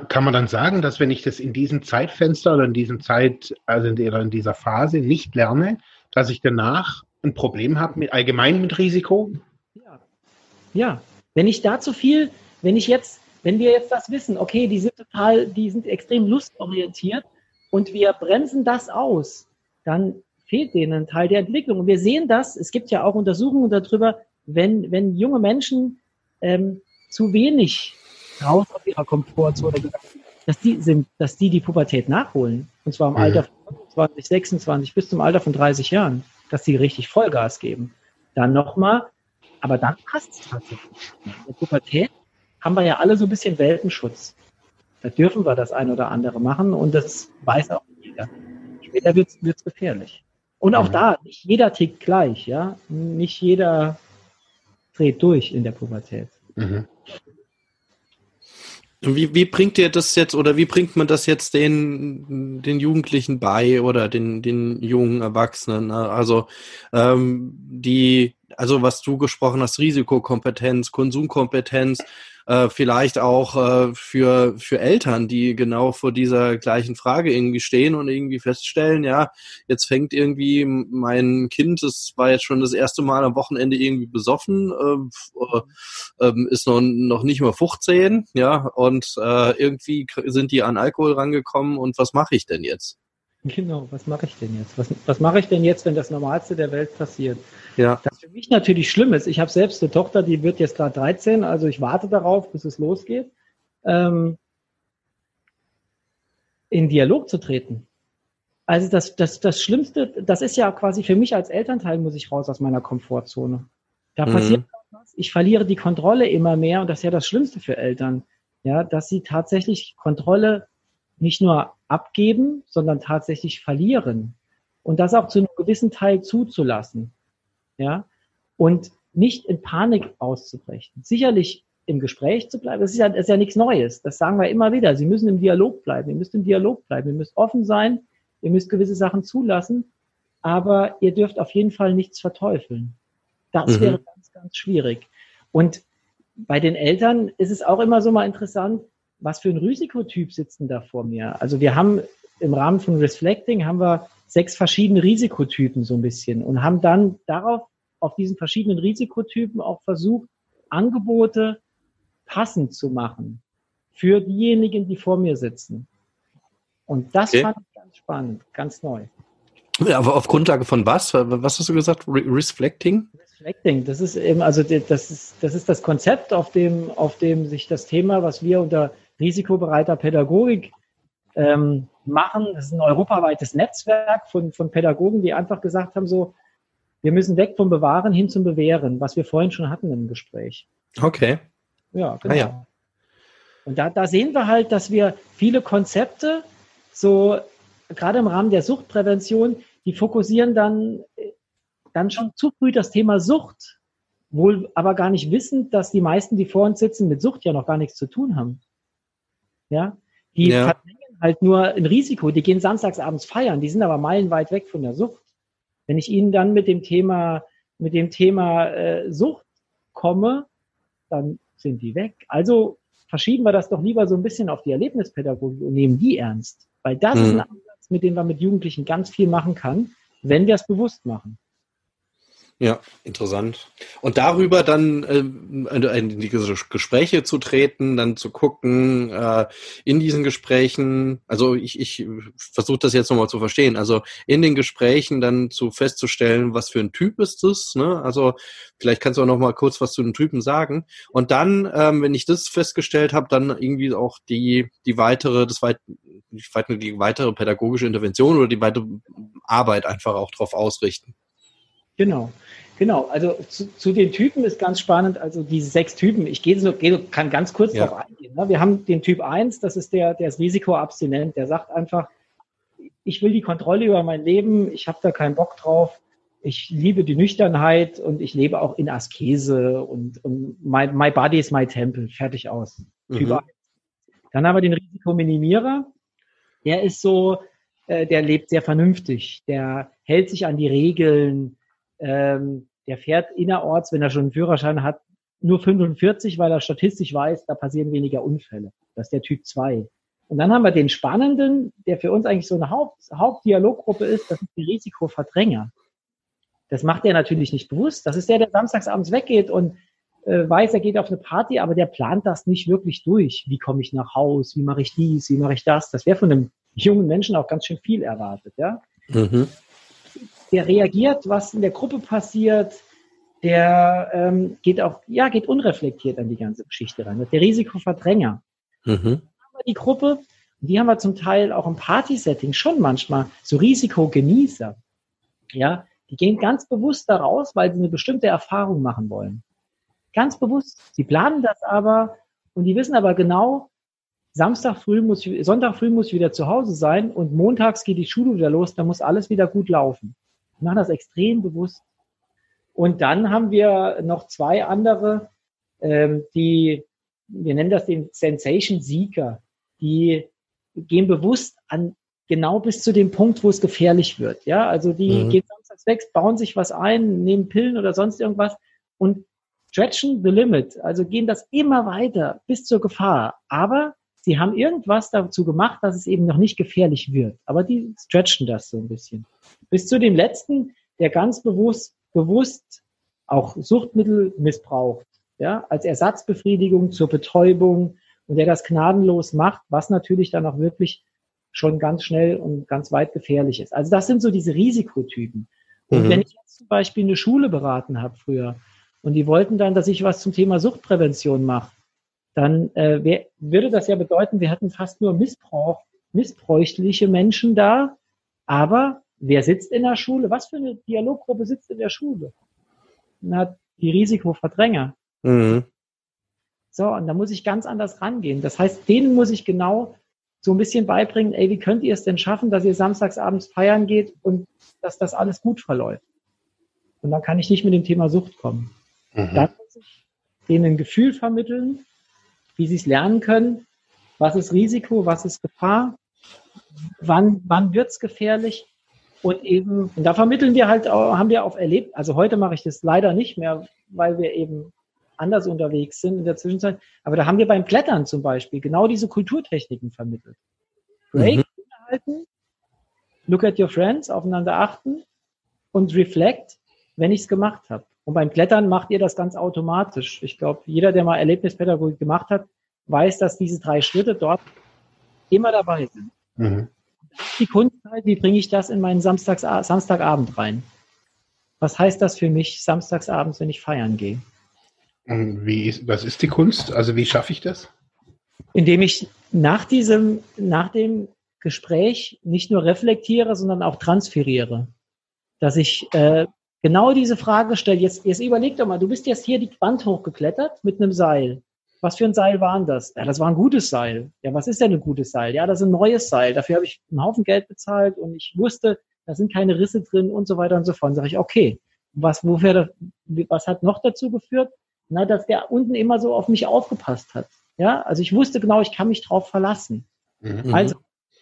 Kann, man dann sagen, dass wenn ich das in diesem Zeitfenster oder in diesem Zeit, also in, in dieser Phase nicht lerne, dass ich danach ein Problem habe mit allgemein mit Risiko? Ja. ja. Wenn ich da zu viel, wenn ich jetzt, wenn wir jetzt das wissen, okay, die sind total, die sind extrem lustorientiert und wir bremsen das aus, dann fehlt denen ein Teil der Entwicklung. Und wir sehen das, es gibt ja auch Untersuchungen darüber, wenn, wenn junge Menschen ähm, zu wenig raus aus ihrer Komfortzone gegangen sind, dass die sind, dass die die Pubertät nachholen. Und zwar im mhm. Alter von 25, 26 bis zum Alter von 30 Jahren, dass sie richtig Vollgas geben. Dann nochmal, aber dann passt es tatsächlich. In der Pubertät haben wir ja alle so ein bisschen Weltenschutz. Da dürfen wir das ein oder andere machen und das weiß auch jeder. Später wird es gefährlich. Und auch mhm. da, nicht jeder tickt gleich, ja. Nicht jeder dreht durch in der Pubertät. Mhm. Wie, wie bringt ihr das jetzt oder wie bringt man das jetzt den, den Jugendlichen bei oder den, den jungen Erwachsenen? Also ähm, die, also was du gesprochen hast, Risikokompetenz, Konsumkompetenz, äh, vielleicht auch äh, für, für Eltern, die genau vor dieser gleichen Frage irgendwie stehen und irgendwie feststellen, ja, jetzt fängt irgendwie mein Kind, das war jetzt schon das erste Mal am Wochenende irgendwie besoffen, äh, äh, ist noch, noch nicht mal 15, ja, und äh, irgendwie sind die an Alkohol rangekommen und was mache ich denn jetzt? Genau, was mache ich denn jetzt? Was, was mache ich denn jetzt, wenn das Normalste der Welt passiert? Ja. Das mich natürlich schlimm ist. Ich habe selbst eine Tochter, die wird jetzt gerade 13, also ich warte darauf, bis es losgeht, ähm, in Dialog zu treten. Also das, das, das Schlimmste, das ist ja quasi für mich als Elternteil, muss ich raus aus meiner Komfortzone. Da mhm. passiert was. Ich verliere die Kontrolle immer mehr und das ist ja das Schlimmste für Eltern. Ja, dass sie tatsächlich Kontrolle nicht nur abgeben, sondern tatsächlich verlieren. Und das auch zu einem gewissen Teil zuzulassen. Ja. Und nicht in Panik auszubrechen. Sicherlich im Gespräch zu bleiben, das ist ja, das ist ja nichts Neues. Das sagen wir immer wieder. Sie müssen im Dialog bleiben. Ihr müsst im Dialog bleiben. Ihr müsst offen sein. Ihr müsst gewisse Sachen zulassen. Aber ihr dürft auf jeden Fall nichts verteufeln. Das mhm. wäre ganz, ganz schwierig. Und bei den Eltern ist es auch immer so mal interessant, was für ein Risikotyp sitzt denn da vor mir? Also wir haben im Rahmen von Reflecting haben wir sechs verschiedene Risikotypen so ein bisschen und haben dann darauf, auf diesen verschiedenen Risikotypen auch versucht, Angebote passend zu machen für diejenigen, die vor mir sitzen. Und das okay. fand ich ganz spannend, ganz neu. Aber auf Grundlage von was? Was hast du gesagt? Re Reflecting? Reflecting, das ist eben, also das ist, das ist das Konzept, auf dem, auf dem sich das Thema, was wir unter risikobereiter Pädagogik ähm, machen. Das ist ein europaweites Netzwerk von, von Pädagogen, die einfach gesagt haben, so, wir müssen weg vom Bewahren hin zum Bewähren, was wir vorhin schon hatten im Gespräch. Okay. Ja, genau. Ah, ja. Und da, da sehen wir halt, dass wir viele Konzepte, so gerade im Rahmen der Suchtprävention, die fokussieren dann, dann schon zu früh das Thema Sucht, wohl aber gar nicht wissend, dass die meisten, die vor uns sitzen, mit Sucht ja noch gar nichts zu tun haben. Ja, die ja. verdrängen halt nur ein Risiko. Die gehen samstags abends feiern. Die sind aber meilenweit weg von der Sucht. Wenn ich ihnen dann mit dem Thema, mit dem Thema äh, Sucht komme, dann sind die weg. Also verschieben wir das doch lieber so ein bisschen auf die Erlebnispädagogik und nehmen die ernst. Weil das mhm. ist ein Ansatz, mit dem man mit Jugendlichen ganz viel machen kann, wenn wir es bewusst machen. Ja, interessant. Und darüber dann äh, in diese Gespräche zu treten, dann zu gucken, äh, in diesen Gesprächen, also ich, ich versuche das jetzt nochmal zu verstehen, also in den Gesprächen dann zu festzustellen, was für ein Typ ist das, ne? Also vielleicht kannst du auch nochmal kurz was zu den Typen sagen. Und dann, ähm, wenn ich das festgestellt habe, dann irgendwie auch die, die weitere, das weit, die weitere pädagogische Intervention oder die weitere Arbeit einfach auch drauf ausrichten. Genau. Genau, also zu, zu, den Typen ist ganz spannend, also diese sechs Typen, ich gehe so, gehe, kann ganz kurz ja. darauf eingehen. Ne? Wir haben den Typ 1, das ist der, der ist risikoabstinent, der sagt einfach, ich will die Kontrolle über mein Leben, ich habe da keinen Bock drauf, ich liebe die Nüchternheit und ich lebe auch in Askese und, und my, my body is my temple, fertig aus. Mhm. Typ 1. Dann haben wir den Risikominimierer, der ist so, äh, der lebt sehr vernünftig, der hält sich an die Regeln, ähm, der fährt innerorts, wenn er schon einen Führerschein hat, nur 45, weil er statistisch weiß, da passieren weniger Unfälle. Das ist der Typ 2. Und dann haben wir den Spannenden, der für uns eigentlich so eine Haupt, Hauptdialoggruppe ist, das ist die Risikoverdränger. Das macht er natürlich nicht bewusst. Das ist der, der samstagsabends weggeht und äh, weiß, er geht auf eine Party, aber der plant das nicht wirklich durch. Wie komme ich nach Haus? Wie mache ich dies? Wie mache ich das? Das wäre von einem jungen Menschen auch ganz schön viel erwartet, ja. Mhm. Der reagiert, was in der Gruppe passiert, der ähm, geht auch, ja, geht unreflektiert an die ganze Geschichte rein. Der Risikoverdränger. Mhm. Die Gruppe, die haben wir zum Teil auch im Party-Setting schon manchmal, so Risikogenießer. Ja, die gehen ganz bewusst da raus, weil sie eine bestimmte Erfahrung machen wollen. Ganz bewusst. Sie planen das aber und die wissen aber genau, Samstag früh muss ich, Sonntag früh muss ich wieder zu Hause sein und montags geht die Schule wieder los, da muss alles wieder gut laufen. Die machen das extrem bewusst. Und dann haben wir noch zwei andere, ähm, die, wir nennen das den Sensation Seeker, die gehen bewusst an genau bis zu dem Punkt, wo es gefährlich wird. Ja, also die mhm. gehen samstags weg, bauen sich was ein, nehmen Pillen oder sonst irgendwas und stretchen the limit, also gehen das immer weiter bis zur Gefahr. Aber sie haben irgendwas dazu gemacht, dass es eben noch nicht gefährlich wird. Aber die stretchen das so ein bisschen. Bis zu dem letzten, der ganz bewusst, bewusst auch Suchtmittel missbraucht, ja, als Ersatzbefriedigung zur Betäubung und der das gnadenlos macht, was natürlich dann auch wirklich schon ganz schnell und ganz weit gefährlich ist. Also das sind so diese Risikotypen. Und mhm. wenn ich jetzt zum Beispiel eine Schule beraten habe früher und die wollten dann, dass ich was zum Thema Suchtprävention mache, dann äh, wär, würde das ja bedeuten, wir hatten fast nur Missbrauch, missbräuchliche Menschen da. Aber wer sitzt in der Schule? Was für eine Dialoggruppe sitzt in der Schule? Na, die Risikoverdränger. Mhm. So, und da muss ich ganz anders rangehen. Das heißt, denen muss ich genau so ein bisschen beibringen, ey, wie könnt ihr es denn schaffen, dass ihr samstagsabends feiern geht und dass das alles gut verläuft? Und dann kann ich nicht mit dem Thema Sucht kommen. Mhm. Dann muss ich denen ein Gefühl vermitteln, wie sie es lernen können. Was ist Risiko? Was ist Gefahr? Wann, wann wird es gefährlich? Und eben, und da vermitteln wir halt, haben wir auch erlebt, also heute mache ich das leider nicht mehr, weil wir eben anders unterwegs sind in der Zwischenzeit. Aber da haben wir beim Klettern zum Beispiel genau diese Kulturtechniken vermittelt. Break, mhm. halten, look at your friends, aufeinander achten und reflect, wenn ich es gemacht habe. Und beim Klettern macht ihr das ganz automatisch. Ich glaube, jeder, der mal Erlebnispädagogik gemacht hat, weiß, dass diese drei Schritte dort immer dabei sind. Mhm. Die Kunst halt, wie bringe ich das in meinen Samstags, Samstagabend rein? Was heißt das für mich samstagsabends, wenn ich feiern gehe? Wie ist, was ist die Kunst? Also wie schaffe ich das? Indem ich nach diesem, nach dem Gespräch nicht nur reflektiere, sondern auch transferiere. Dass ich äh, genau diese Frage stellt. Jetzt, jetzt überleg doch mal, du bist jetzt hier die Wand hochgeklettert mit einem Seil. Was für ein Seil war das? Ja, das war ein gutes Seil. Ja, was ist denn ein gutes Seil? Ja, das ist ein neues Seil. Dafür habe ich einen Haufen Geld bezahlt und ich wusste, da sind keine Risse drin und so weiter und so fort. Dann sage ich, okay, was, wofür, was hat noch dazu geführt? Na, dass der unten immer so auf mich aufgepasst hat. Ja, also ich wusste genau, ich kann mich drauf verlassen. Mhm. Also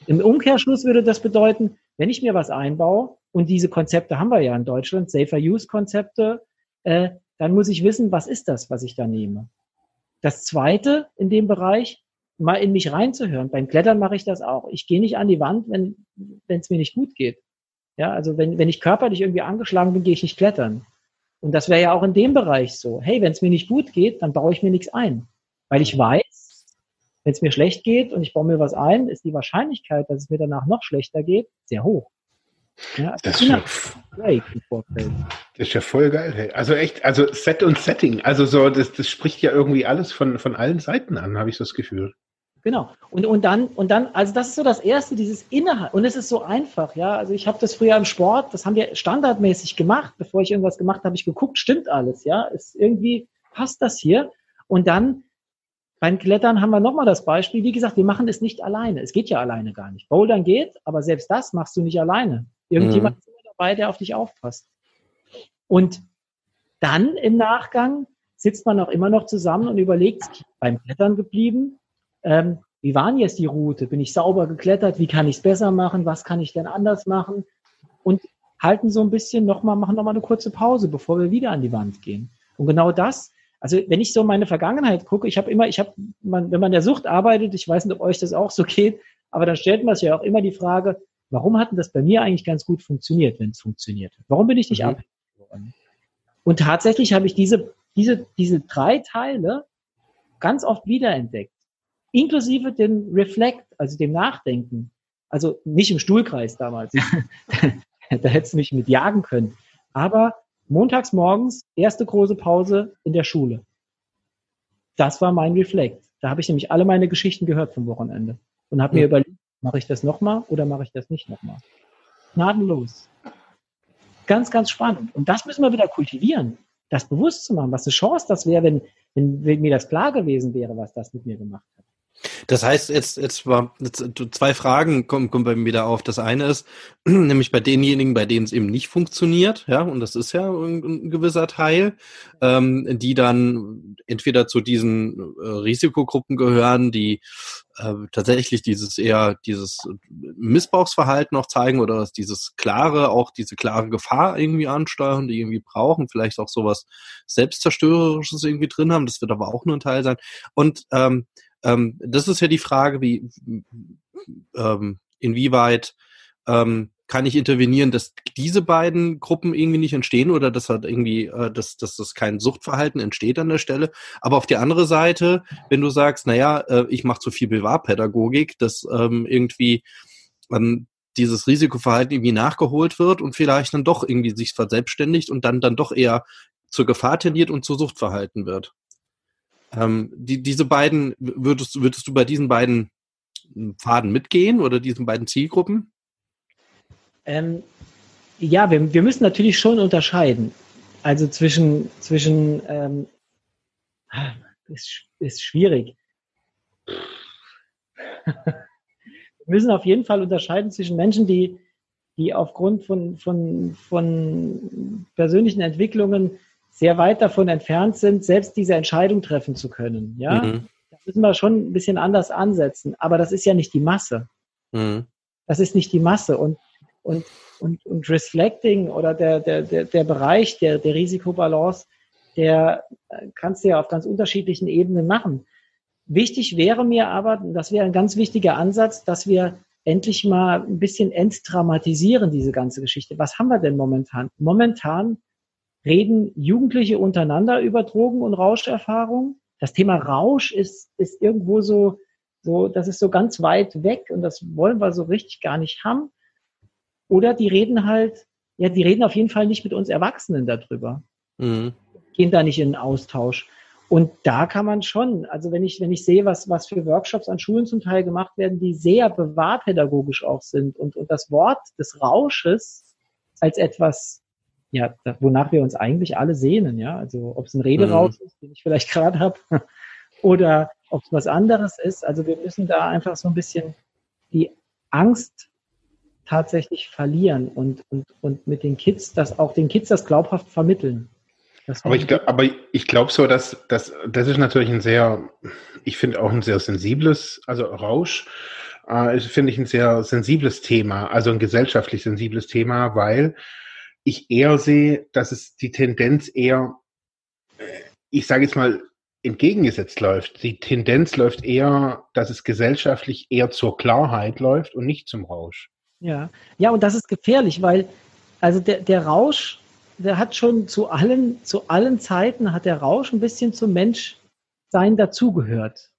im Umkehrschluss würde das bedeuten, wenn ich mir was einbaue, und diese Konzepte haben wir ja in Deutschland, Safer Use Konzepte, äh, dann muss ich wissen, was ist das, was ich da nehme. Das zweite in dem Bereich, mal in mich reinzuhören. Beim Klettern mache ich das auch. Ich gehe nicht an die Wand, wenn es mir nicht gut geht. Ja, also wenn, wenn ich körperlich irgendwie angeschlagen bin, gehe ich nicht klettern. Und das wäre ja auch in dem Bereich so. Hey, wenn es mir nicht gut geht, dann baue ich mir nichts ein. Weil ich weiß, wenn es mir schlecht geht und ich baue mir was ein, ist die Wahrscheinlichkeit, dass es mir danach noch schlechter geht, sehr hoch. Ja, das, ist ja, das ist ja voll geil. Hey. Also echt, also Set und Setting, also so, das, das spricht ja irgendwie alles von, von allen Seiten an, habe ich so das Gefühl. Genau. Und, und dann, und dann, also das ist so das Erste, dieses Inhalt. Und es ist so einfach, ja. Also ich habe das früher im Sport, das haben wir standardmäßig gemacht. Bevor ich irgendwas gemacht habe, habe ich geguckt, stimmt alles, ja. Ist irgendwie, passt das hier? Und dann beim Klettern haben wir nochmal das Beispiel. Wie gesagt, wir machen es nicht alleine. Es geht ja alleine gar nicht. Bouldern geht, aber selbst das machst du nicht alleine. Irgendjemand mhm. ist immer dabei, der auf dich aufpasst. Und dann im Nachgang sitzt man auch immer noch zusammen und überlegt, beim Klettern geblieben, ähm, wie war denn jetzt die Route? Bin ich sauber geklettert? Wie kann ich es besser machen? Was kann ich denn anders machen? Und halten so ein bisschen nochmal, machen nochmal eine kurze Pause, bevor wir wieder an die Wand gehen. Und genau das, also wenn ich so meine Vergangenheit gucke, ich habe immer, ich habe, man, wenn man der Sucht arbeitet, ich weiß nicht, ob euch das auch so geht, aber dann stellt man sich ja auch immer die Frage, warum hat denn das bei mir eigentlich ganz gut funktioniert, wenn es funktioniert? Warum bin ich nicht mhm. abhängig Und, und tatsächlich habe ich diese, diese, diese drei Teile ganz oft wiederentdeckt. Inklusive dem Reflect, also dem Nachdenken. Also nicht im Stuhlkreis damals. da hättest du mich mit jagen können. Aber montags morgens, erste große Pause in der Schule. Das war mein Reflect. Da habe ich nämlich alle meine Geschichten gehört vom Wochenende und habe mir überlegt, mache ich das nochmal oder mache ich das nicht nochmal? Gnadenlos. Ganz, ganz spannend. Und das müssen wir wieder kultivieren, das bewusst zu machen, was eine Chance das wäre, wenn, wenn, wenn mir das klar gewesen wäre, was das mit mir gemacht hat. Das heißt, jetzt, jetzt war zwei Fragen kommen, kommen bei mir wieder auf. Das eine ist, nämlich bei denjenigen, bei denen es eben nicht funktioniert, ja, und das ist ja ein, ein gewisser Teil, ähm, die dann entweder zu diesen äh, Risikogruppen gehören, die äh, tatsächlich dieses eher dieses Missbrauchsverhalten noch zeigen oder dieses klare, auch diese klare Gefahr irgendwie ansteuern, die irgendwie brauchen, vielleicht auch sowas Selbstzerstörerisches irgendwie drin haben, das wird aber auch nur ein Teil sein. Und ähm, ähm, das ist ja die Frage, wie ähm, inwieweit ähm, kann ich intervenieren, dass diese beiden Gruppen irgendwie nicht entstehen oder dass halt irgendwie, äh, dass, dass das kein Suchtverhalten entsteht an der Stelle. Aber auf der anderen Seite, wenn du sagst, naja, äh, ich mache zu viel Bewahrpädagogik, dass ähm, irgendwie ähm, dieses Risikoverhalten irgendwie nachgeholt wird und vielleicht dann doch irgendwie sich verselbstständigt und dann dann doch eher zur Gefahr tendiert und zu Suchtverhalten wird. Ähm, die, diese beiden, würdest, würdest du bei diesen beiden Pfaden mitgehen oder diesen beiden Zielgruppen? Ähm, ja, wir, wir müssen natürlich schon unterscheiden. Also zwischen, zwischen ähm, ist, ist schwierig. wir müssen auf jeden Fall unterscheiden zwischen Menschen, die, die aufgrund von, von, von persönlichen Entwicklungen sehr weit davon entfernt sind, selbst diese Entscheidung treffen zu können. Ja, mhm. da müssen wir schon ein bisschen anders ansetzen. Aber das ist ja nicht die Masse. Mhm. Das ist nicht die Masse. Und, und, und, und Reflecting oder der, der, der, der Bereich der, der Risikobalance, der äh, kannst du ja auf ganz unterschiedlichen Ebenen machen. Wichtig wäre mir aber, das wäre ein ganz wichtiger Ansatz, dass wir endlich mal ein bisschen entdramatisieren, diese ganze Geschichte. Was haben wir denn momentan? Momentan reden Jugendliche untereinander über Drogen- und Rauscherfahrungen. Das Thema Rausch ist, ist irgendwo so, so, das ist so ganz weit weg und das wollen wir so richtig gar nicht haben. Oder die reden halt, ja, die reden auf jeden Fall nicht mit uns Erwachsenen darüber. Mhm. Gehen da nicht in den Austausch. Und da kann man schon, also wenn ich, wenn ich sehe, was, was für Workshops an Schulen zum Teil gemacht werden, die sehr bewahrpädagogisch auch sind und, und das Wort des Rausches als etwas ja, wonach wir uns eigentlich alle sehnen, ja. Also ob es ein Rederausch mhm. ist, den ich vielleicht gerade habe, oder ob es was anderes ist. Also wir müssen da einfach so ein bisschen die Angst tatsächlich verlieren und, und, und mit den Kids, das auch den Kids das glaubhaft vermitteln. aber ich, glaub, aber ich glaube so, dass, dass das ist natürlich ein sehr, ich finde auch ein sehr sensibles, also Rausch äh, finde ich ein sehr sensibles Thema, also ein gesellschaftlich sensibles Thema, weil ich eher sehe, dass es die Tendenz eher, ich sage jetzt mal, entgegengesetzt läuft. Die Tendenz läuft eher, dass es gesellschaftlich eher zur Klarheit läuft und nicht zum Rausch. Ja, ja, und das ist gefährlich, weil also der, der Rausch, der hat schon zu allen, zu allen Zeiten hat der Rausch ein bisschen zum Menschsein dazugehört.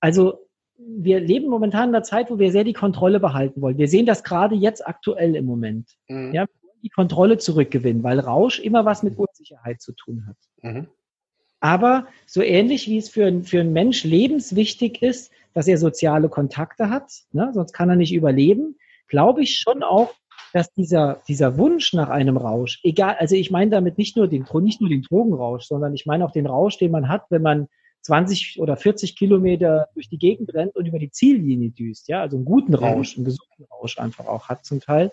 Also wir leben momentan in einer Zeit, wo wir sehr die Kontrolle behalten wollen. Wir sehen das gerade jetzt aktuell im Moment. Mhm. Ja, die Kontrolle zurückgewinnen, weil Rausch immer was mit Unsicherheit zu tun hat. Mhm. Aber so ähnlich wie es für, für einen Mensch lebenswichtig ist, dass er soziale Kontakte hat, ne, sonst kann er nicht überleben, glaube ich schon auch, dass dieser, dieser Wunsch nach einem Rausch, egal, also ich meine damit nicht nur den, nicht nur den Drogenrausch, sondern ich meine auch den Rausch, den man hat, wenn man 20 oder 40 Kilometer durch die Gegend rennt und über die Ziellinie düst, ja, also einen guten mhm. Rausch, einen gesunden Rausch einfach auch hat zum Teil.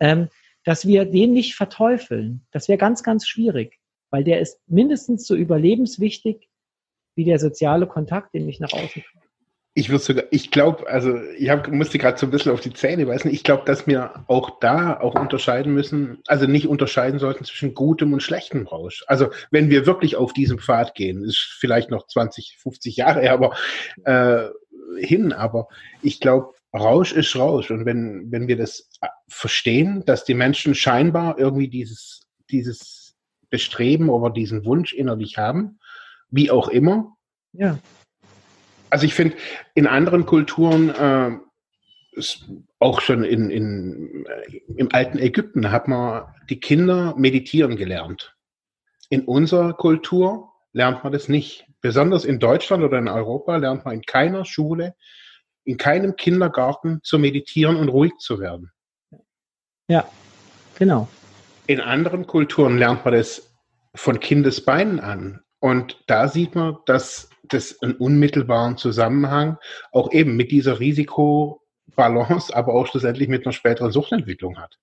Ähm, dass wir den nicht verteufeln. Das wäre ganz, ganz schwierig, weil der ist mindestens so überlebenswichtig wie der soziale Kontakt, den ich nach außen komme. Ich würde sogar, ich glaube, also ich hab, musste gerade so ein bisschen auf die Zähne weisen. Ich glaube, dass wir auch da auch unterscheiden müssen, also nicht unterscheiden sollten zwischen gutem und schlechtem Rausch. Also wenn wir wirklich auf diesen Pfad gehen, ist vielleicht noch 20, 50 Jahre aber äh, hin, aber ich glaube, Rausch ist Rausch. Und wenn, wenn wir das äh, verstehen, dass die Menschen scheinbar irgendwie dieses, dieses Bestreben oder diesen Wunsch innerlich haben, wie auch immer. Ja. Also ich finde, in anderen Kulturen, äh, auch schon in, in, äh, im alten Ägypten, hat man die Kinder meditieren gelernt. In unserer Kultur lernt man das nicht. Besonders in Deutschland oder in Europa lernt man in keiner Schule, in keinem Kindergarten zu meditieren und ruhig zu werden. Ja, genau. In anderen Kulturen lernt man das von Kindesbeinen an. Und da sieht man, dass das einen unmittelbaren Zusammenhang auch eben mit dieser Risikobalance, aber auch schlussendlich mit einer späteren Suchtentwicklung hat.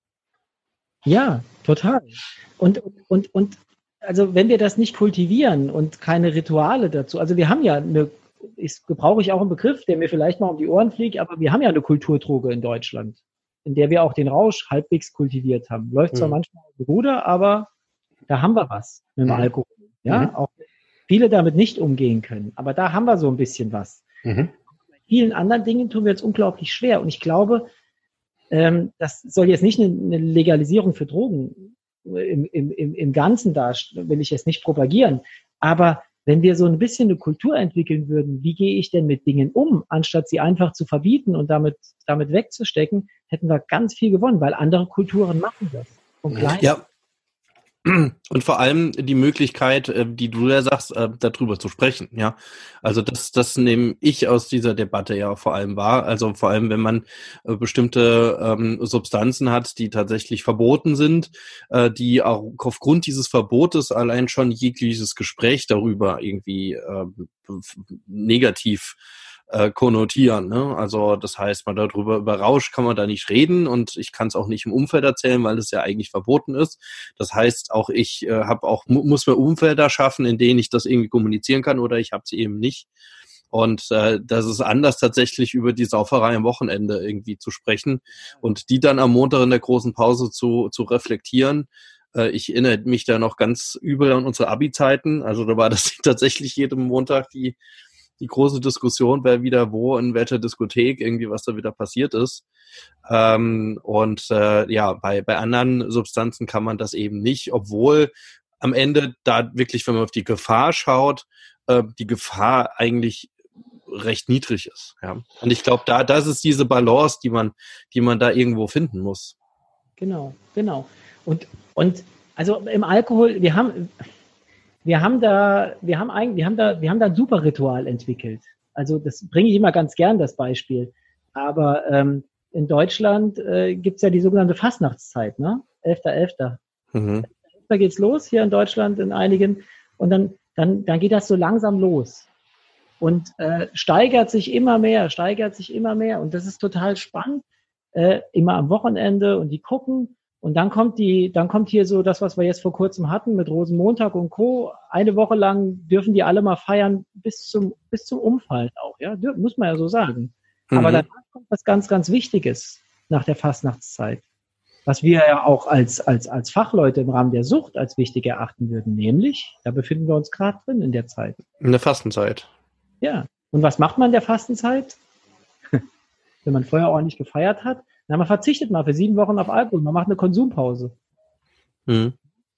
Ja, total. Und, und, und also wenn wir das nicht kultivieren und keine Rituale dazu, also wir haben ja eine, ist, gebrauche ich auch einen Begriff, der mir vielleicht mal um die Ohren fliegt, aber wir haben ja eine Kulturdroge in Deutschland, in der wir auch den Rausch halbwegs kultiviert haben. Läuft zwar mhm. manchmal aus Ruder, aber da haben wir was mit dem mhm. Alkohol. Ja, mhm. auch viele damit nicht umgehen können. Aber da haben wir so ein bisschen was. Mhm. Bei vielen anderen Dingen tun wir uns unglaublich schwer. Und ich glaube, ähm, das soll jetzt nicht eine, eine Legalisierung für Drogen im, im, im Ganzen da, will ich jetzt nicht propagieren. Aber wenn wir so ein bisschen eine Kultur entwickeln würden, wie gehe ich denn mit Dingen um, anstatt sie einfach zu verbieten und damit, damit wegzustecken, hätten wir ganz viel gewonnen, weil andere Kulturen machen das. Ja, und vor allem die Möglichkeit, äh, die du ja sagst, äh, darüber zu sprechen, ja. Also das, das nehme ich aus dieser Debatte ja vor allem wahr. Also vor allem, wenn man äh, bestimmte ähm, Substanzen hat, die tatsächlich verboten sind, die auch aufgrund dieses Verbotes allein schon jegliches Gespräch darüber irgendwie negativ äh, konnotieren. Ne? Also das heißt, man darüber über Rausch kann man da nicht reden und ich kann es auch nicht im Umfeld erzählen, weil es ja eigentlich verboten ist. Das heißt, auch ich äh, habe auch muss mir Umfelder schaffen, in denen ich das irgendwie kommunizieren kann oder ich habe sie eben nicht. Und äh, das ist anders tatsächlich über die Sauferei am Wochenende irgendwie zu sprechen und die dann am Montag in der großen Pause zu, zu reflektieren. Äh, ich erinnere mich da noch ganz übel an unsere Abi-Zeiten. Also da war das tatsächlich jeden Montag die die große Diskussion, wer wieder wo in welcher Diskothek irgendwie was da wieder passiert ist. Ähm, und äh, ja, bei, bei anderen Substanzen kann man das eben nicht, obwohl am Ende da wirklich, wenn man auf die Gefahr schaut, äh, die Gefahr eigentlich recht niedrig ist. Ja. Und ich glaube, da das ist diese Balance, die man, die man da irgendwo finden muss. Genau, genau. Und und also im Alkohol, wir haben wir haben da, wir haben eigentlich, wir haben da, wir haben da ein super Ritual entwickelt. Also das bringe ich immer ganz gern, das Beispiel. Aber ähm, in Deutschland äh, gibt ja die sogenannte Fastnachtszeit, ne? 11.11. Mhm. Da geht's los, hier in Deutschland in einigen. Und dann, dann, dann geht das so langsam los. Und äh, steigert sich immer mehr, steigert sich immer mehr. Und das ist total spannend. Äh, immer am Wochenende und die gucken und dann kommt die, dann kommt hier so das, was wir jetzt vor kurzem hatten mit Rosenmontag und Co. Eine Woche lang dürfen die alle mal feiern bis zum, bis zum Umfallen auch, ja, muss man ja so sagen. Mhm. Aber danach kommt was ganz, ganz Wichtiges nach der Fastnachtszeit. Was wir ja auch als, als, als Fachleute im Rahmen der Sucht als wichtig erachten würden, nämlich, da befinden wir uns gerade drin in der Zeit. In der Fastenzeit. Ja. Und was macht man in der Fastenzeit? Wenn man vorher ordentlich gefeiert hat, na, man verzichtet mal für sieben Wochen auf Alkohol, man macht eine Konsumpause. Mhm.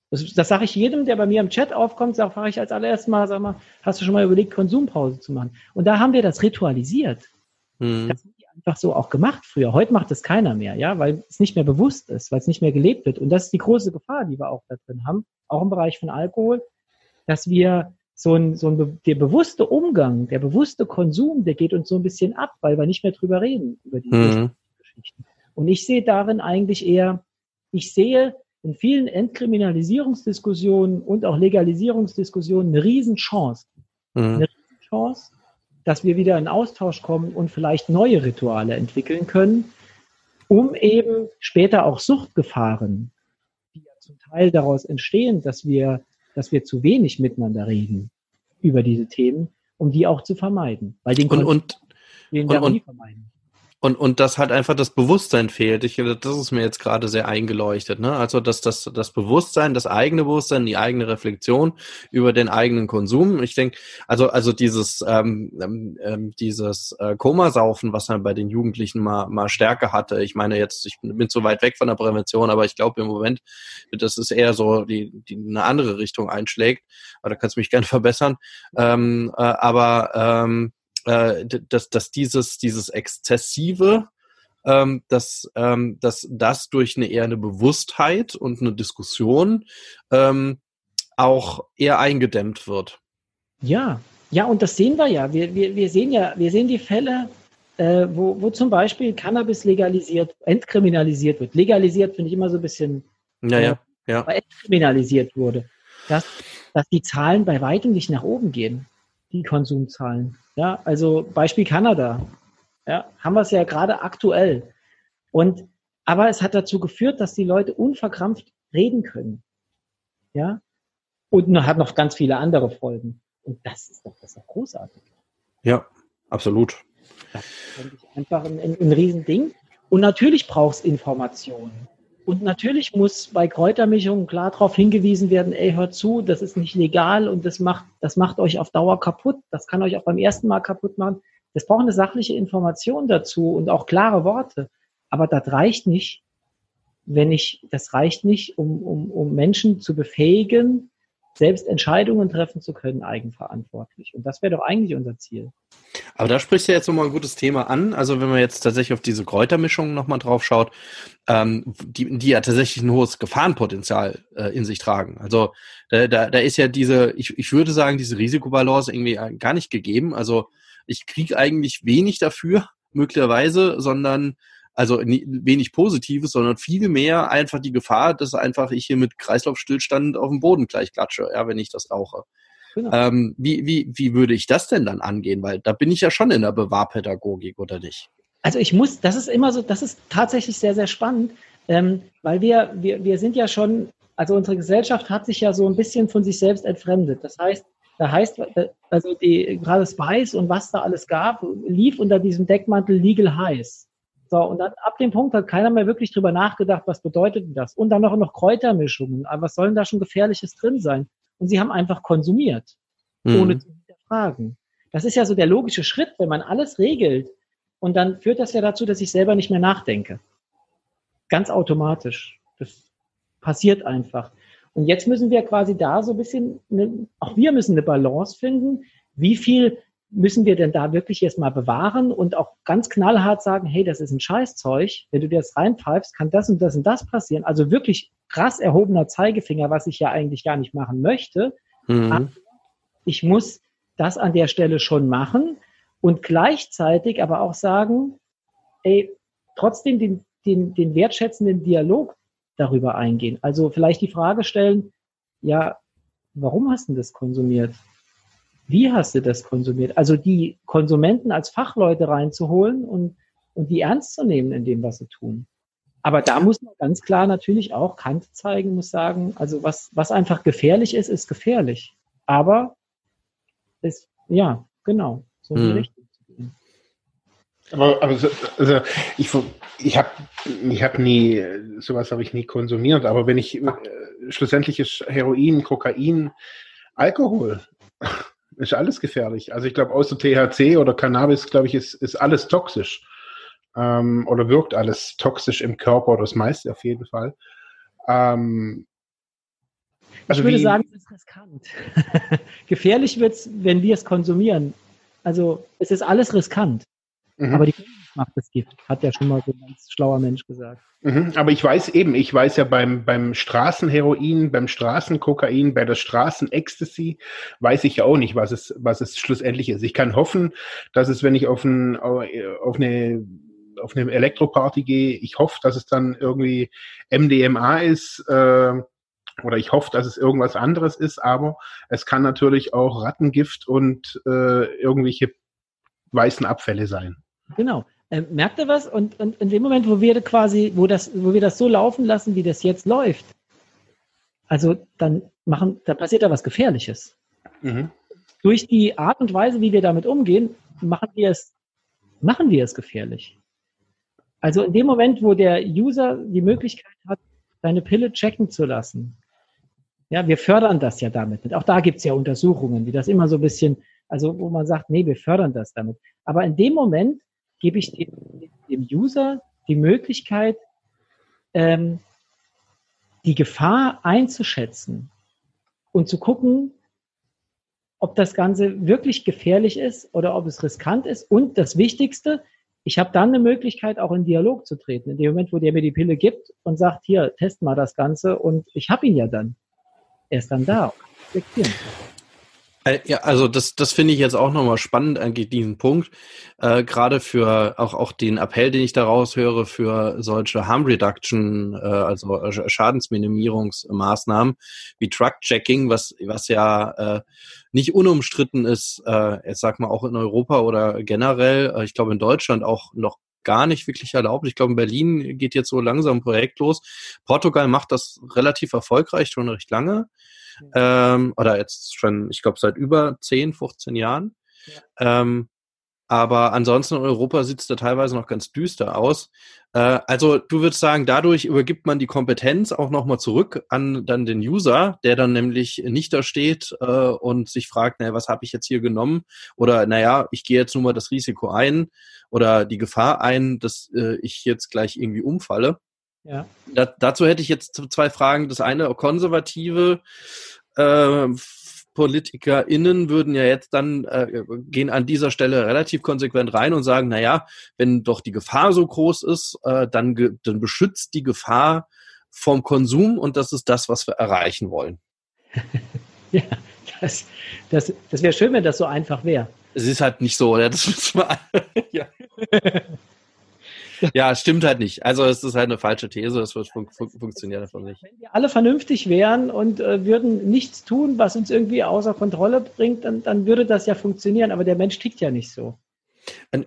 Das, das sage ich jedem, der bei mir im Chat aufkommt, sage ich als allererstes mal, sag mal, hast du schon mal überlegt, Konsumpause zu machen? Und da haben wir das ritualisiert. Mhm. Das haben die einfach so auch gemacht früher. Heute macht das keiner mehr, ja, weil es nicht mehr bewusst ist, weil es nicht mehr gelebt wird. Und das ist die große Gefahr, die wir auch da drin haben, auch im Bereich von Alkohol, dass wir so ein, so ein der bewusste Umgang, der bewusste Konsum, der geht uns so ein bisschen ab, weil wir nicht mehr drüber reden, über diese mhm. Geschichten. Und ich sehe darin eigentlich eher, ich sehe in vielen Entkriminalisierungsdiskussionen und auch Legalisierungsdiskussionen eine Riesenchance. Mhm. Eine Riesenchance, dass wir wieder in Austausch kommen und vielleicht neue Rituale entwickeln können, um eben später auch Suchtgefahren, die ja zum Teil daraus entstehen, dass wir, dass wir zu wenig miteinander reden über diese Themen, um die auch zu vermeiden. Weil den und, und, und, und, vermeiden. Und, und dass halt einfach das Bewusstsein fehlt. Ich, das ist mir jetzt gerade sehr eingeleuchtet. Ne? Also dass das, das Bewusstsein, das eigene Bewusstsein, die eigene Reflexion über den eigenen Konsum. Ich denke, also, also dieses, ähm, ähm, ähm, dieses äh, Komasaufen, was man bei den Jugendlichen mal, mal stärker hatte. Ich meine jetzt, ich bin zu weit weg von der Prävention, aber ich glaube im Moment, das ist eher so, die, die eine andere Richtung einschlägt. Aber da kannst du mich gerne verbessern. Ähm, äh, aber ähm, äh, dass, dass dieses, dieses Exzessive, ähm, dass, ähm, dass das durch eine eher eine Bewusstheit und eine Diskussion ähm, auch eher eingedämmt wird. Ja, ja, und das sehen wir ja. Wir, wir, wir sehen ja, wir sehen die Fälle, äh, wo, wo zum Beispiel Cannabis legalisiert, entkriminalisiert wird. Legalisiert finde ich immer so ein bisschen, naja, äh, ja. entkriminalisiert wurde, dass, dass die Zahlen bei weitem nicht nach oben gehen, die Konsumzahlen. Ja, also Beispiel Kanada. Ja, haben wir es ja gerade aktuell. Und, aber es hat dazu geführt, dass die Leute unverkrampft reden können. Ja. Und hat noch ganz viele andere Folgen. Und das ist doch, das ist doch großartig. Ja, absolut. Das ist einfach ein, ein, ein Riesending. Und natürlich braucht es Informationen. Und natürlich muss bei Kräutermischungen klar darauf hingewiesen werden, ey, hört zu, das ist nicht legal und das macht, das macht euch auf Dauer kaputt. Das kann euch auch beim ersten Mal kaputt machen. Das braucht eine sachliche Information dazu und auch klare Worte. Aber das reicht nicht, wenn ich, das reicht nicht, um, um, um Menschen zu befähigen, selbst Entscheidungen treffen zu können, eigenverantwortlich. Und das wäre doch eigentlich unser Ziel. Aber da sprichst du jetzt nochmal ein gutes Thema an. Also wenn man jetzt tatsächlich auf diese Kräutermischungen nochmal drauf schaut, ähm, die, die ja tatsächlich ein hohes Gefahrenpotenzial äh, in sich tragen. Also da, da, da ist ja diese, ich, ich würde sagen, diese Risikobalance irgendwie gar nicht gegeben. Also ich kriege eigentlich wenig dafür, möglicherweise, sondern also wenig Positives, sondern viel mehr einfach die Gefahr, dass einfach ich hier mit Kreislaufstillstand auf dem Boden gleich klatsche, ja, wenn ich das rauche. Genau. Ähm, wie, wie, wie würde ich das denn dann angehen? Weil da bin ich ja schon in der Bewahrpädagogik, oder nicht? Also ich muss, das ist immer so, das ist tatsächlich sehr, sehr spannend, ähm, weil wir, wir, wir sind ja schon, also unsere Gesellschaft hat sich ja so ein bisschen von sich selbst entfremdet. Das heißt, da heißt, also die, gerade Spice und was da alles gab, lief unter diesem Deckmantel Legal Highs. So, und dann, ab dem Punkt hat keiner mehr wirklich drüber nachgedacht, was bedeutet das? Und dann noch, noch Kräutermischungen. Aber was soll denn da schon Gefährliches drin sein? Und sie haben einfach konsumiert, mhm. ohne zu hinterfragen. Das ist ja so der logische Schritt, wenn man alles regelt. Und dann führt das ja dazu, dass ich selber nicht mehr nachdenke. Ganz automatisch. Das passiert einfach. Und jetzt müssen wir quasi da so ein bisschen, eine, auch wir müssen eine Balance finden. Wie viel müssen wir denn da wirklich erstmal bewahren und auch ganz knallhart sagen, hey, das ist ein Scheißzeug, wenn du dir das reinpfeifst, kann das und das und das passieren. Also wirklich krass erhobener Zeigefinger, was ich ja eigentlich gar nicht machen möchte. Mhm. ich muss das an der Stelle schon machen und gleichzeitig aber auch sagen, ey, trotzdem den, den, den wertschätzenden Dialog darüber eingehen. Also vielleicht die Frage stellen, ja, warum hast du das konsumiert? wie hast du das konsumiert? Also die Konsumenten als Fachleute reinzuholen und, und die ernst zu nehmen in dem, was sie tun. Aber da muss man ganz klar natürlich auch Kante zeigen, muss sagen, also was, was einfach gefährlich ist, ist gefährlich. Aber ist, ja, genau, so in die hm. Richtung zu gehen. Aber, aber also ich, ich habe ich hab nie, sowas habe ich nie konsumiert, aber wenn ich äh, schlussendlich ist Heroin, Kokain, Alkohol, ist alles gefährlich. Also ich glaube, außer THC oder Cannabis, glaube ich, ist, ist alles toxisch. Ähm, oder wirkt alles toxisch im Körper, oder das meiste auf jeden Fall. Ähm, also ich würde wie, sagen, es ist riskant. Gefährlich wird es, wenn wir es konsumieren. Also es ist alles riskant. Mhm. Aber die macht das Gift, hat ja schon mal so ein ganz schlauer Mensch gesagt. Mhm, aber ich weiß eben, ich weiß ja beim, beim Straßenheroin, beim Straßenkokain, bei der Straßenecstasy, weiß ich ja auch nicht, was es, was es schlussendlich ist. Ich kann hoffen, dass es, wenn ich auf, ein, auf eine auf eine Elektroparty gehe, ich hoffe, dass es dann irgendwie MDMA ist, äh, oder ich hoffe, dass es irgendwas anderes ist, aber es kann natürlich auch Rattengift und äh, irgendwelche weißen Abfälle sein. Genau. Ähm, merkt ihr was? Und, und in dem Moment, wo wir quasi, wo das, wo wir das so laufen lassen, wie das jetzt läuft, also dann machen, da passiert da was Gefährliches. Mhm. Durch die Art und Weise, wie wir damit umgehen, machen wir es, machen wir es gefährlich. Also in dem Moment, wo der User die Möglichkeit hat, seine Pille checken zu lassen, ja, wir fördern das ja damit. Auch da gibt es ja Untersuchungen, die das immer so ein bisschen, also wo man sagt, nee, wir fördern das damit. Aber in dem Moment gebe ich dem, dem User die Möglichkeit, ähm, die Gefahr einzuschätzen und zu gucken, ob das Ganze wirklich gefährlich ist oder ob es riskant ist. Und das Wichtigste, ich habe dann eine Möglichkeit, auch in Dialog zu treten. In dem Moment, wo der mir die Pille gibt und sagt, hier, test mal das Ganze und ich habe ihn ja dann. Er ist dann da. Äh, ja, also das, das finde ich jetzt auch nochmal spannend, eigentlich diesen Punkt. Äh, Gerade für auch, auch den Appell, den ich daraus höre, für solche Harm Reduction, äh, also Schadensminimierungsmaßnahmen wie Truck-Checking, was, was ja äh, nicht unumstritten ist, äh, jetzt sag mal auch in Europa oder generell, äh, ich glaube in Deutschland auch noch gar nicht wirklich erlaubt. Ich glaube, in Berlin geht jetzt so langsam ein Projekt los. Portugal macht das relativ erfolgreich, schon recht lange. Ähm, oder jetzt schon, ich glaube, seit über 10, 15 Jahren. Ja. Ähm, aber ansonsten in Europa sieht es da teilweise noch ganz düster aus. Äh, also du würdest sagen, dadurch übergibt man die Kompetenz auch nochmal zurück an dann den User, der dann nämlich nicht da steht äh, und sich fragt, naja, was habe ich jetzt hier genommen? Oder naja, ich gehe jetzt nur mal das Risiko ein oder die Gefahr ein, dass äh, ich jetzt gleich irgendwie umfalle. Ja. Da, dazu hätte ich jetzt zwei Fragen. Das eine, konservative äh, PolitikerInnen würden ja jetzt dann äh, gehen an dieser Stelle relativ konsequent rein und sagen, na ja, wenn doch die Gefahr so groß ist, äh, dann, dann beschützt die Gefahr vom Konsum und das ist das, was wir erreichen wollen. ja, das, das, das wäre schön, wenn das so einfach wäre. Es ist halt nicht so, oder? Das müssen wir, ja. ja, stimmt halt nicht. Also es ist halt eine falsche These, es wird fun fun funktionieren davon nicht. Wenn wir alle vernünftig wären und äh, würden nichts tun, was uns irgendwie außer Kontrolle bringt, dann, dann würde das ja funktionieren, aber der Mensch tickt ja nicht so.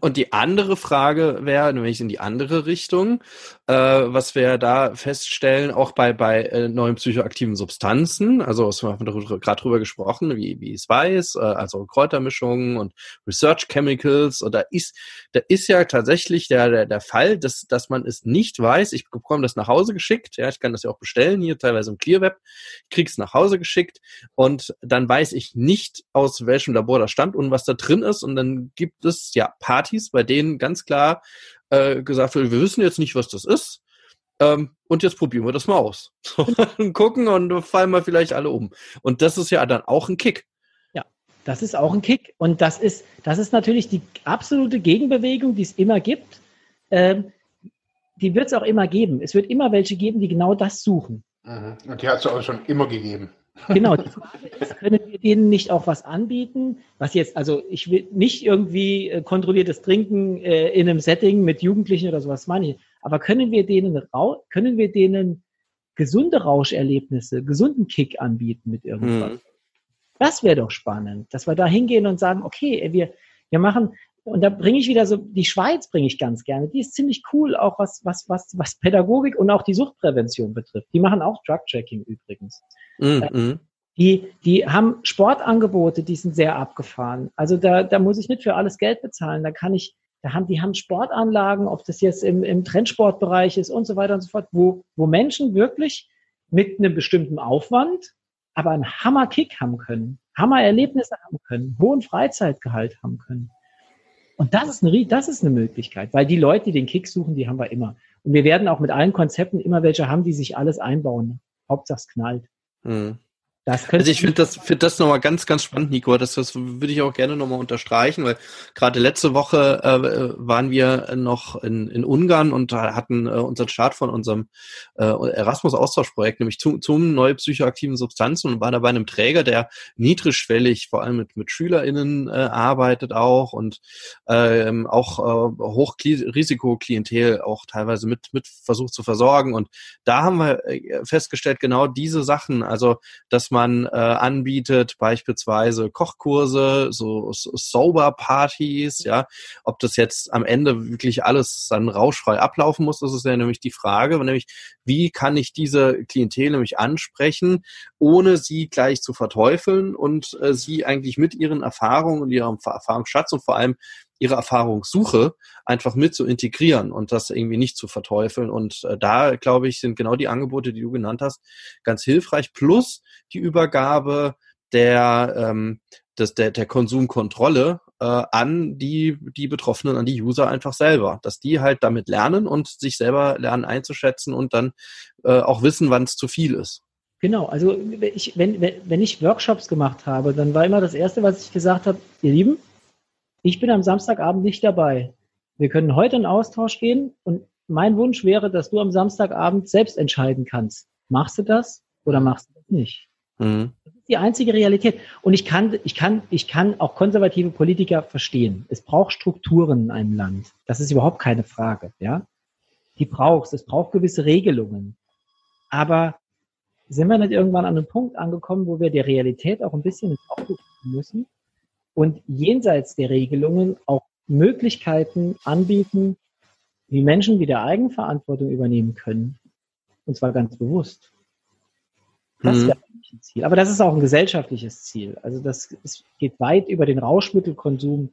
Und die andere Frage wäre, nämlich in die andere Richtung, äh, was wir da feststellen, auch bei, bei äh, neuen psychoaktiven Substanzen, also wir haben gerade drüber gesprochen, wie, wie Spice, äh, also Kräutermischungen und Research Chemicals, und da ist, da ist ja tatsächlich der, der, der Fall, dass, dass man es nicht weiß. Ich bekomme das nach Hause geschickt, ja, ich kann das ja auch bestellen, hier teilweise im ClearWeb, ich krieg's nach Hause geschickt. Und dann weiß ich nicht, aus welchem Labor das stammt und was da drin ist. Und dann gibt es ja Partys, bei denen ganz klar äh, gesagt wird, wir wissen jetzt nicht, was das ist. Ähm, und jetzt probieren wir das mal aus. und gucken und fallen wir vielleicht alle um. Und das ist ja dann auch ein Kick. Ja, das ist auch ein Kick. Und das ist, das ist natürlich die absolute Gegenbewegung, die es immer gibt. Ähm, die wird es auch immer geben. Es wird immer welche geben, die genau das suchen. Mhm. Und die hat es auch schon immer gegeben. Genau, die Frage ist, können wir denen nicht auch was anbieten, was jetzt, also ich will nicht irgendwie äh, kontrolliertes Trinken äh, in einem Setting mit Jugendlichen oder sowas meine ich, aber können wir denen, können wir denen gesunde Rauscherlebnisse, gesunden Kick anbieten mit irgendwas? Mhm. Das wäre doch spannend, dass wir da hingehen und sagen, okay, wir, wir machen, und da bringe ich wieder so, die Schweiz bringe ich ganz gerne. Die ist ziemlich cool, auch was, was, was, was Pädagogik und auch die Suchtprävention betrifft. Die machen auch Drug-Checking übrigens. Mhm. Die, die haben Sportangebote, die sind sehr abgefahren. Also da, da muss ich nicht für alles Geld bezahlen. Da kann ich, da haben, die haben Sportanlagen, ob das jetzt im, im Trendsportbereich ist und so weiter und so fort, wo, wo Menschen wirklich mit einem bestimmten Aufwand, aber einen Hammer-Kick haben können, Hammer-Erlebnisse haben können, hohen Freizeitgehalt haben können. Und das ist, eine, das ist eine Möglichkeit, weil die Leute, die den Kick suchen, die haben wir immer. Und wir werden auch mit allen Konzepten immer welche haben, die sich alles einbauen. Hauptsache es knallt. Mhm. Also ich finde das, find das nochmal ganz, ganz spannend, Nico. Das, das würde ich auch gerne nochmal unterstreichen, weil gerade letzte Woche äh, waren wir noch in, in Ungarn und hatten äh, unseren Start von unserem äh, Erasmus-Austauschprojekt, nämlich zu, zum neue psychoaktiven Substanzen und waren da bei einem Träger, der niedrigschwellig vor allem mit, mit SchülerInnen äh, arbeitet auch und ähm, auch äh, Hochrisikoklientel auch teilweise mit, mit versucht zu versorgen. Und da haben wir äh, festgestellt, genau diese Sachen, also, dass man äh, anbietet beispielsweise Kochkurse, so, so Sober-Partys, ja. Ob das jetzt am Ende wirklich alles dann rauschfrei ablaufen muss, das ist ja nämlich die Frage. Nämlich, wie kann ich diese Klientel nämlich ansprechen, ohne sie gleich zu verteufeln und äh, sie eigentlich mit ihren Erfahrungen und ihrem Erfahrungsschatz und vor allem ihre Erfahrungssuche einfach mit zu integrieren und das irgendwie nicht zu verteufeln. Und äh, da, glaube ich, sind genau die Angebote, die du genannt hast, ganz hilfreich. Plus die Übergabe der, ähm, des, der, der Konsumkontrolle äh, an die, die Betroffenen, an die User einfach selber. Dass die halt damit lernen und sich selber lernen einzuschätzen und dann äh, auch wissen, wann es zu viel ist. Genau, also ich, wenn, wenn ich Workshops gemacht habe, dann war immer das Erste, was ich gesagt habe, ihr Lieben, ich bin am Samstagabend nicht dabei. Wir können heute in Austausch gehen und mein Wunsch wäre, dass du am Samstagabend selbst entscheiden kannst. Machst du das oder machst du das nicht? Mhm. Das ist die einzige Realität. Und ich kann, ich kann, ich kann auch konservative Politiker verstehen. Es braucht Strukturen in einem Land. Das ist überhaupt keine Frage, ja. Die braucht es. Es braucht gewisse Regelungen. Aber sind wir nicht irgendwann an einem Punkt angekommen, wo wir der Realität auch ein bisschen ins Auge müssen und jenseits der Regelungen auch Möglichkeiten anbieten, wie Menschen wieder Eigenverantwortung übernehmen können. Und zwar ganz bewusst. Das mhm. wäre ein Ziel. Aber das ist auch ein gesellschaftliches Ziel. Also das ist, geht weit über den Rauschmittelkonsum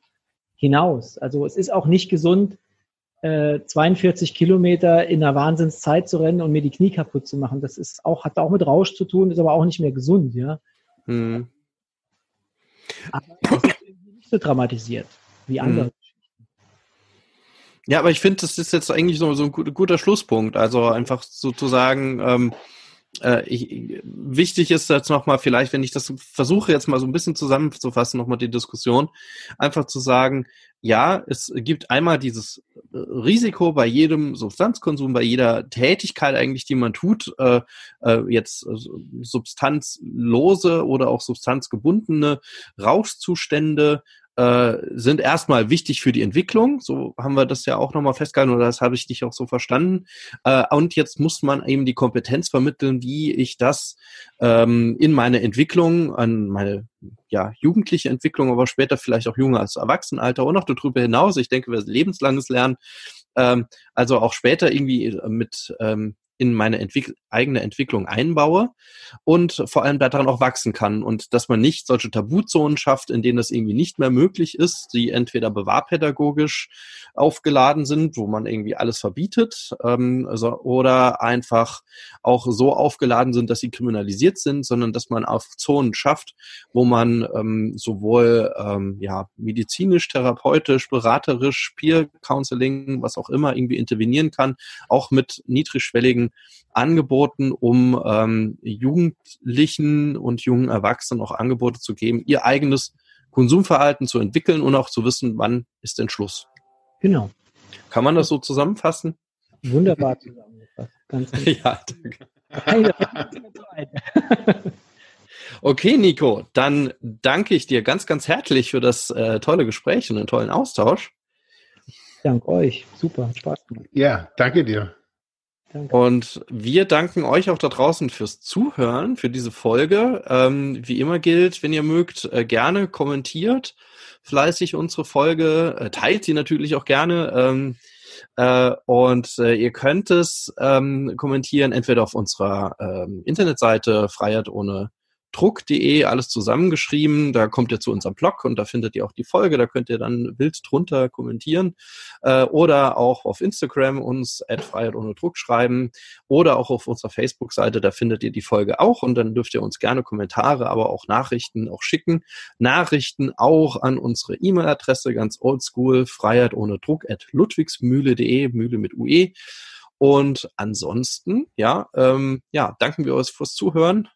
hinaus. Also es ist auch nicht gesund, äh, 42 Kilometer in einer Wahnsinnszeit zu rennen und mir die Knie kaputt zu machen. Das ist auch, hat auch mit Rausch zu tun, ist aber auch nicht mehr gesund, ja. Mhm. Aber es so dramatisiert wie hm. andere. Mhm. Ja, aber ich finde, das ist jetzt eigentlich so, so ein guter Schlusspunkt. Also einfach sozusagen, ähm, äh, ich, wichtig ist jetzt nochmal vielleicht, wenn ich das versuche jetzt mal so ein bisschen zusammenzufassen, nochmal die Diskussion, einfach zu sagen, ja, es gibt einmal dieses äh, Risiko bei jedem Substanzkonsum, bei jeder Tätigkeit eigentlich, die man tut, äh, äh, jetzt äh, substanzlose oder auch substanzgebundene Rauschzustände äh, sind erstmal wichtig für die Entwicklung. So haben wir das ja auch nochmal festgehalten oder das habe ich dich auch so verstanden. Äh, und jetzt muss man eben die Kompetenz vermitteln, wie ich das ähm, in meine Entwicklung, an meine ja, jugendliche Entwicklung, aber später vielleicht auch junge als Erwachsenenalter und auch darüber hinaus. Ich denke, wir lebenslanges Lernen. Ähm, also auch später irgendwie mit ähm, in meine Entwick eigene Entwicklung einbaue und vor allem daran auch wachsen kann und dass man nicht solche Tabuzonen schafft, in denen das irgendwie nicht mehr möglich ist, die entweder bewahrpädagogisch aufgeladen sind, wo man irgendwie alles verbietet, ähm, also, oder einfach auch so aufgeladen sind, dass sie kriminalisiert sind, sondern dass man auf Zonen schafft, wo man ähm, sowohl ähm, ja medizinisch, therapeutisch, beraterisch, Peer Counseling, was auch immer irgendwie intervenieren kann, auch mit niedrigschwelligen Angeboten, um ähm, Jugendlichen und jungen Erwachsenen auch Angebote zu geben, ihr eigenes Konsumverhalten zu entwickeln und auch zu wissen, wann ist denn Schluss. Genau. Kann man das so zusammenfassen? Wunderbar zusammengefasst. Ganz ja, danke. okay, Nico, dann danke ich dir ganz, ganz herzlich für das äh, tolle Gespräch und den tollen Austausch. Dank euch. Super, Spaß gemacht. Ja, danke dir. Danke. Und wir danken euch auch da draußen fürs Zuhören, für diese Folge. Ähm, wie immer gilt, wenn ihr mögt, äh, gerne kommentiert fleißig unsere Folge, äh, teilt sie natürlich auch gerne. Ähm, äh, und äh, ihr könnt es ähm, kommentieren, entweder auf unserer ähm, Internetseite Freiheit ohne druck.de, alles zusammengeschrieben. Da kommt ihr zu unserem Blog und da findet ihr auch die Folge. Da könnt ihr dann wild drunter kommentieren äh, oder auch auf Instagram uns at Freiheit ohne Druck schreiben oder auch auf unserer Facebook-Seite. Da findet ihr die Folge auch und dann dürft ihr uns gerne Kommentare, aber auch Nachrichten auch schicken. Nachrichten auch an unsere E-Mail-Adresse, ganz oldschool, Freiheit ohne Druck at ludwigsmühle.de, Mühle mit UE. Und ansonsten, ja, ähm, ja, danken wir euch fürs Zuhören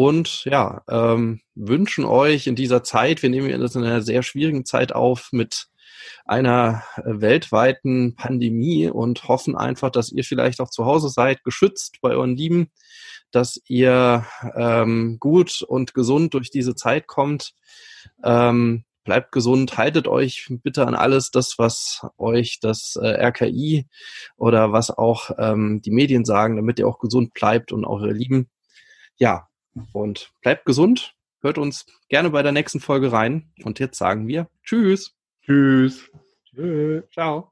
und ja, ähm, wünschen euch in dieser Zeit, wir nehmen das in einer sehr schwierigen Zeit auf mit einer äh, weltweiten Pandemie und hoffen einfach, dass ihr vielleicht auch zu Hause seid, geschützt bei euren Lieben, dass ihr ähm, gut und gesund durch diese Zeit kommt. Ähm, bleibt gesund, haltet euch bitte an alles das, was euch das äh, RKI oder was auch ähm, die Medien sagen, damit ihr auch gesund bleibt und eure Lieben. Ja, und bleibt gesund, hört uns gerne bei der nächsten Folge rein. Und jetzt sagen wir Tschüss. Tschüss. Tschüss. Ciao.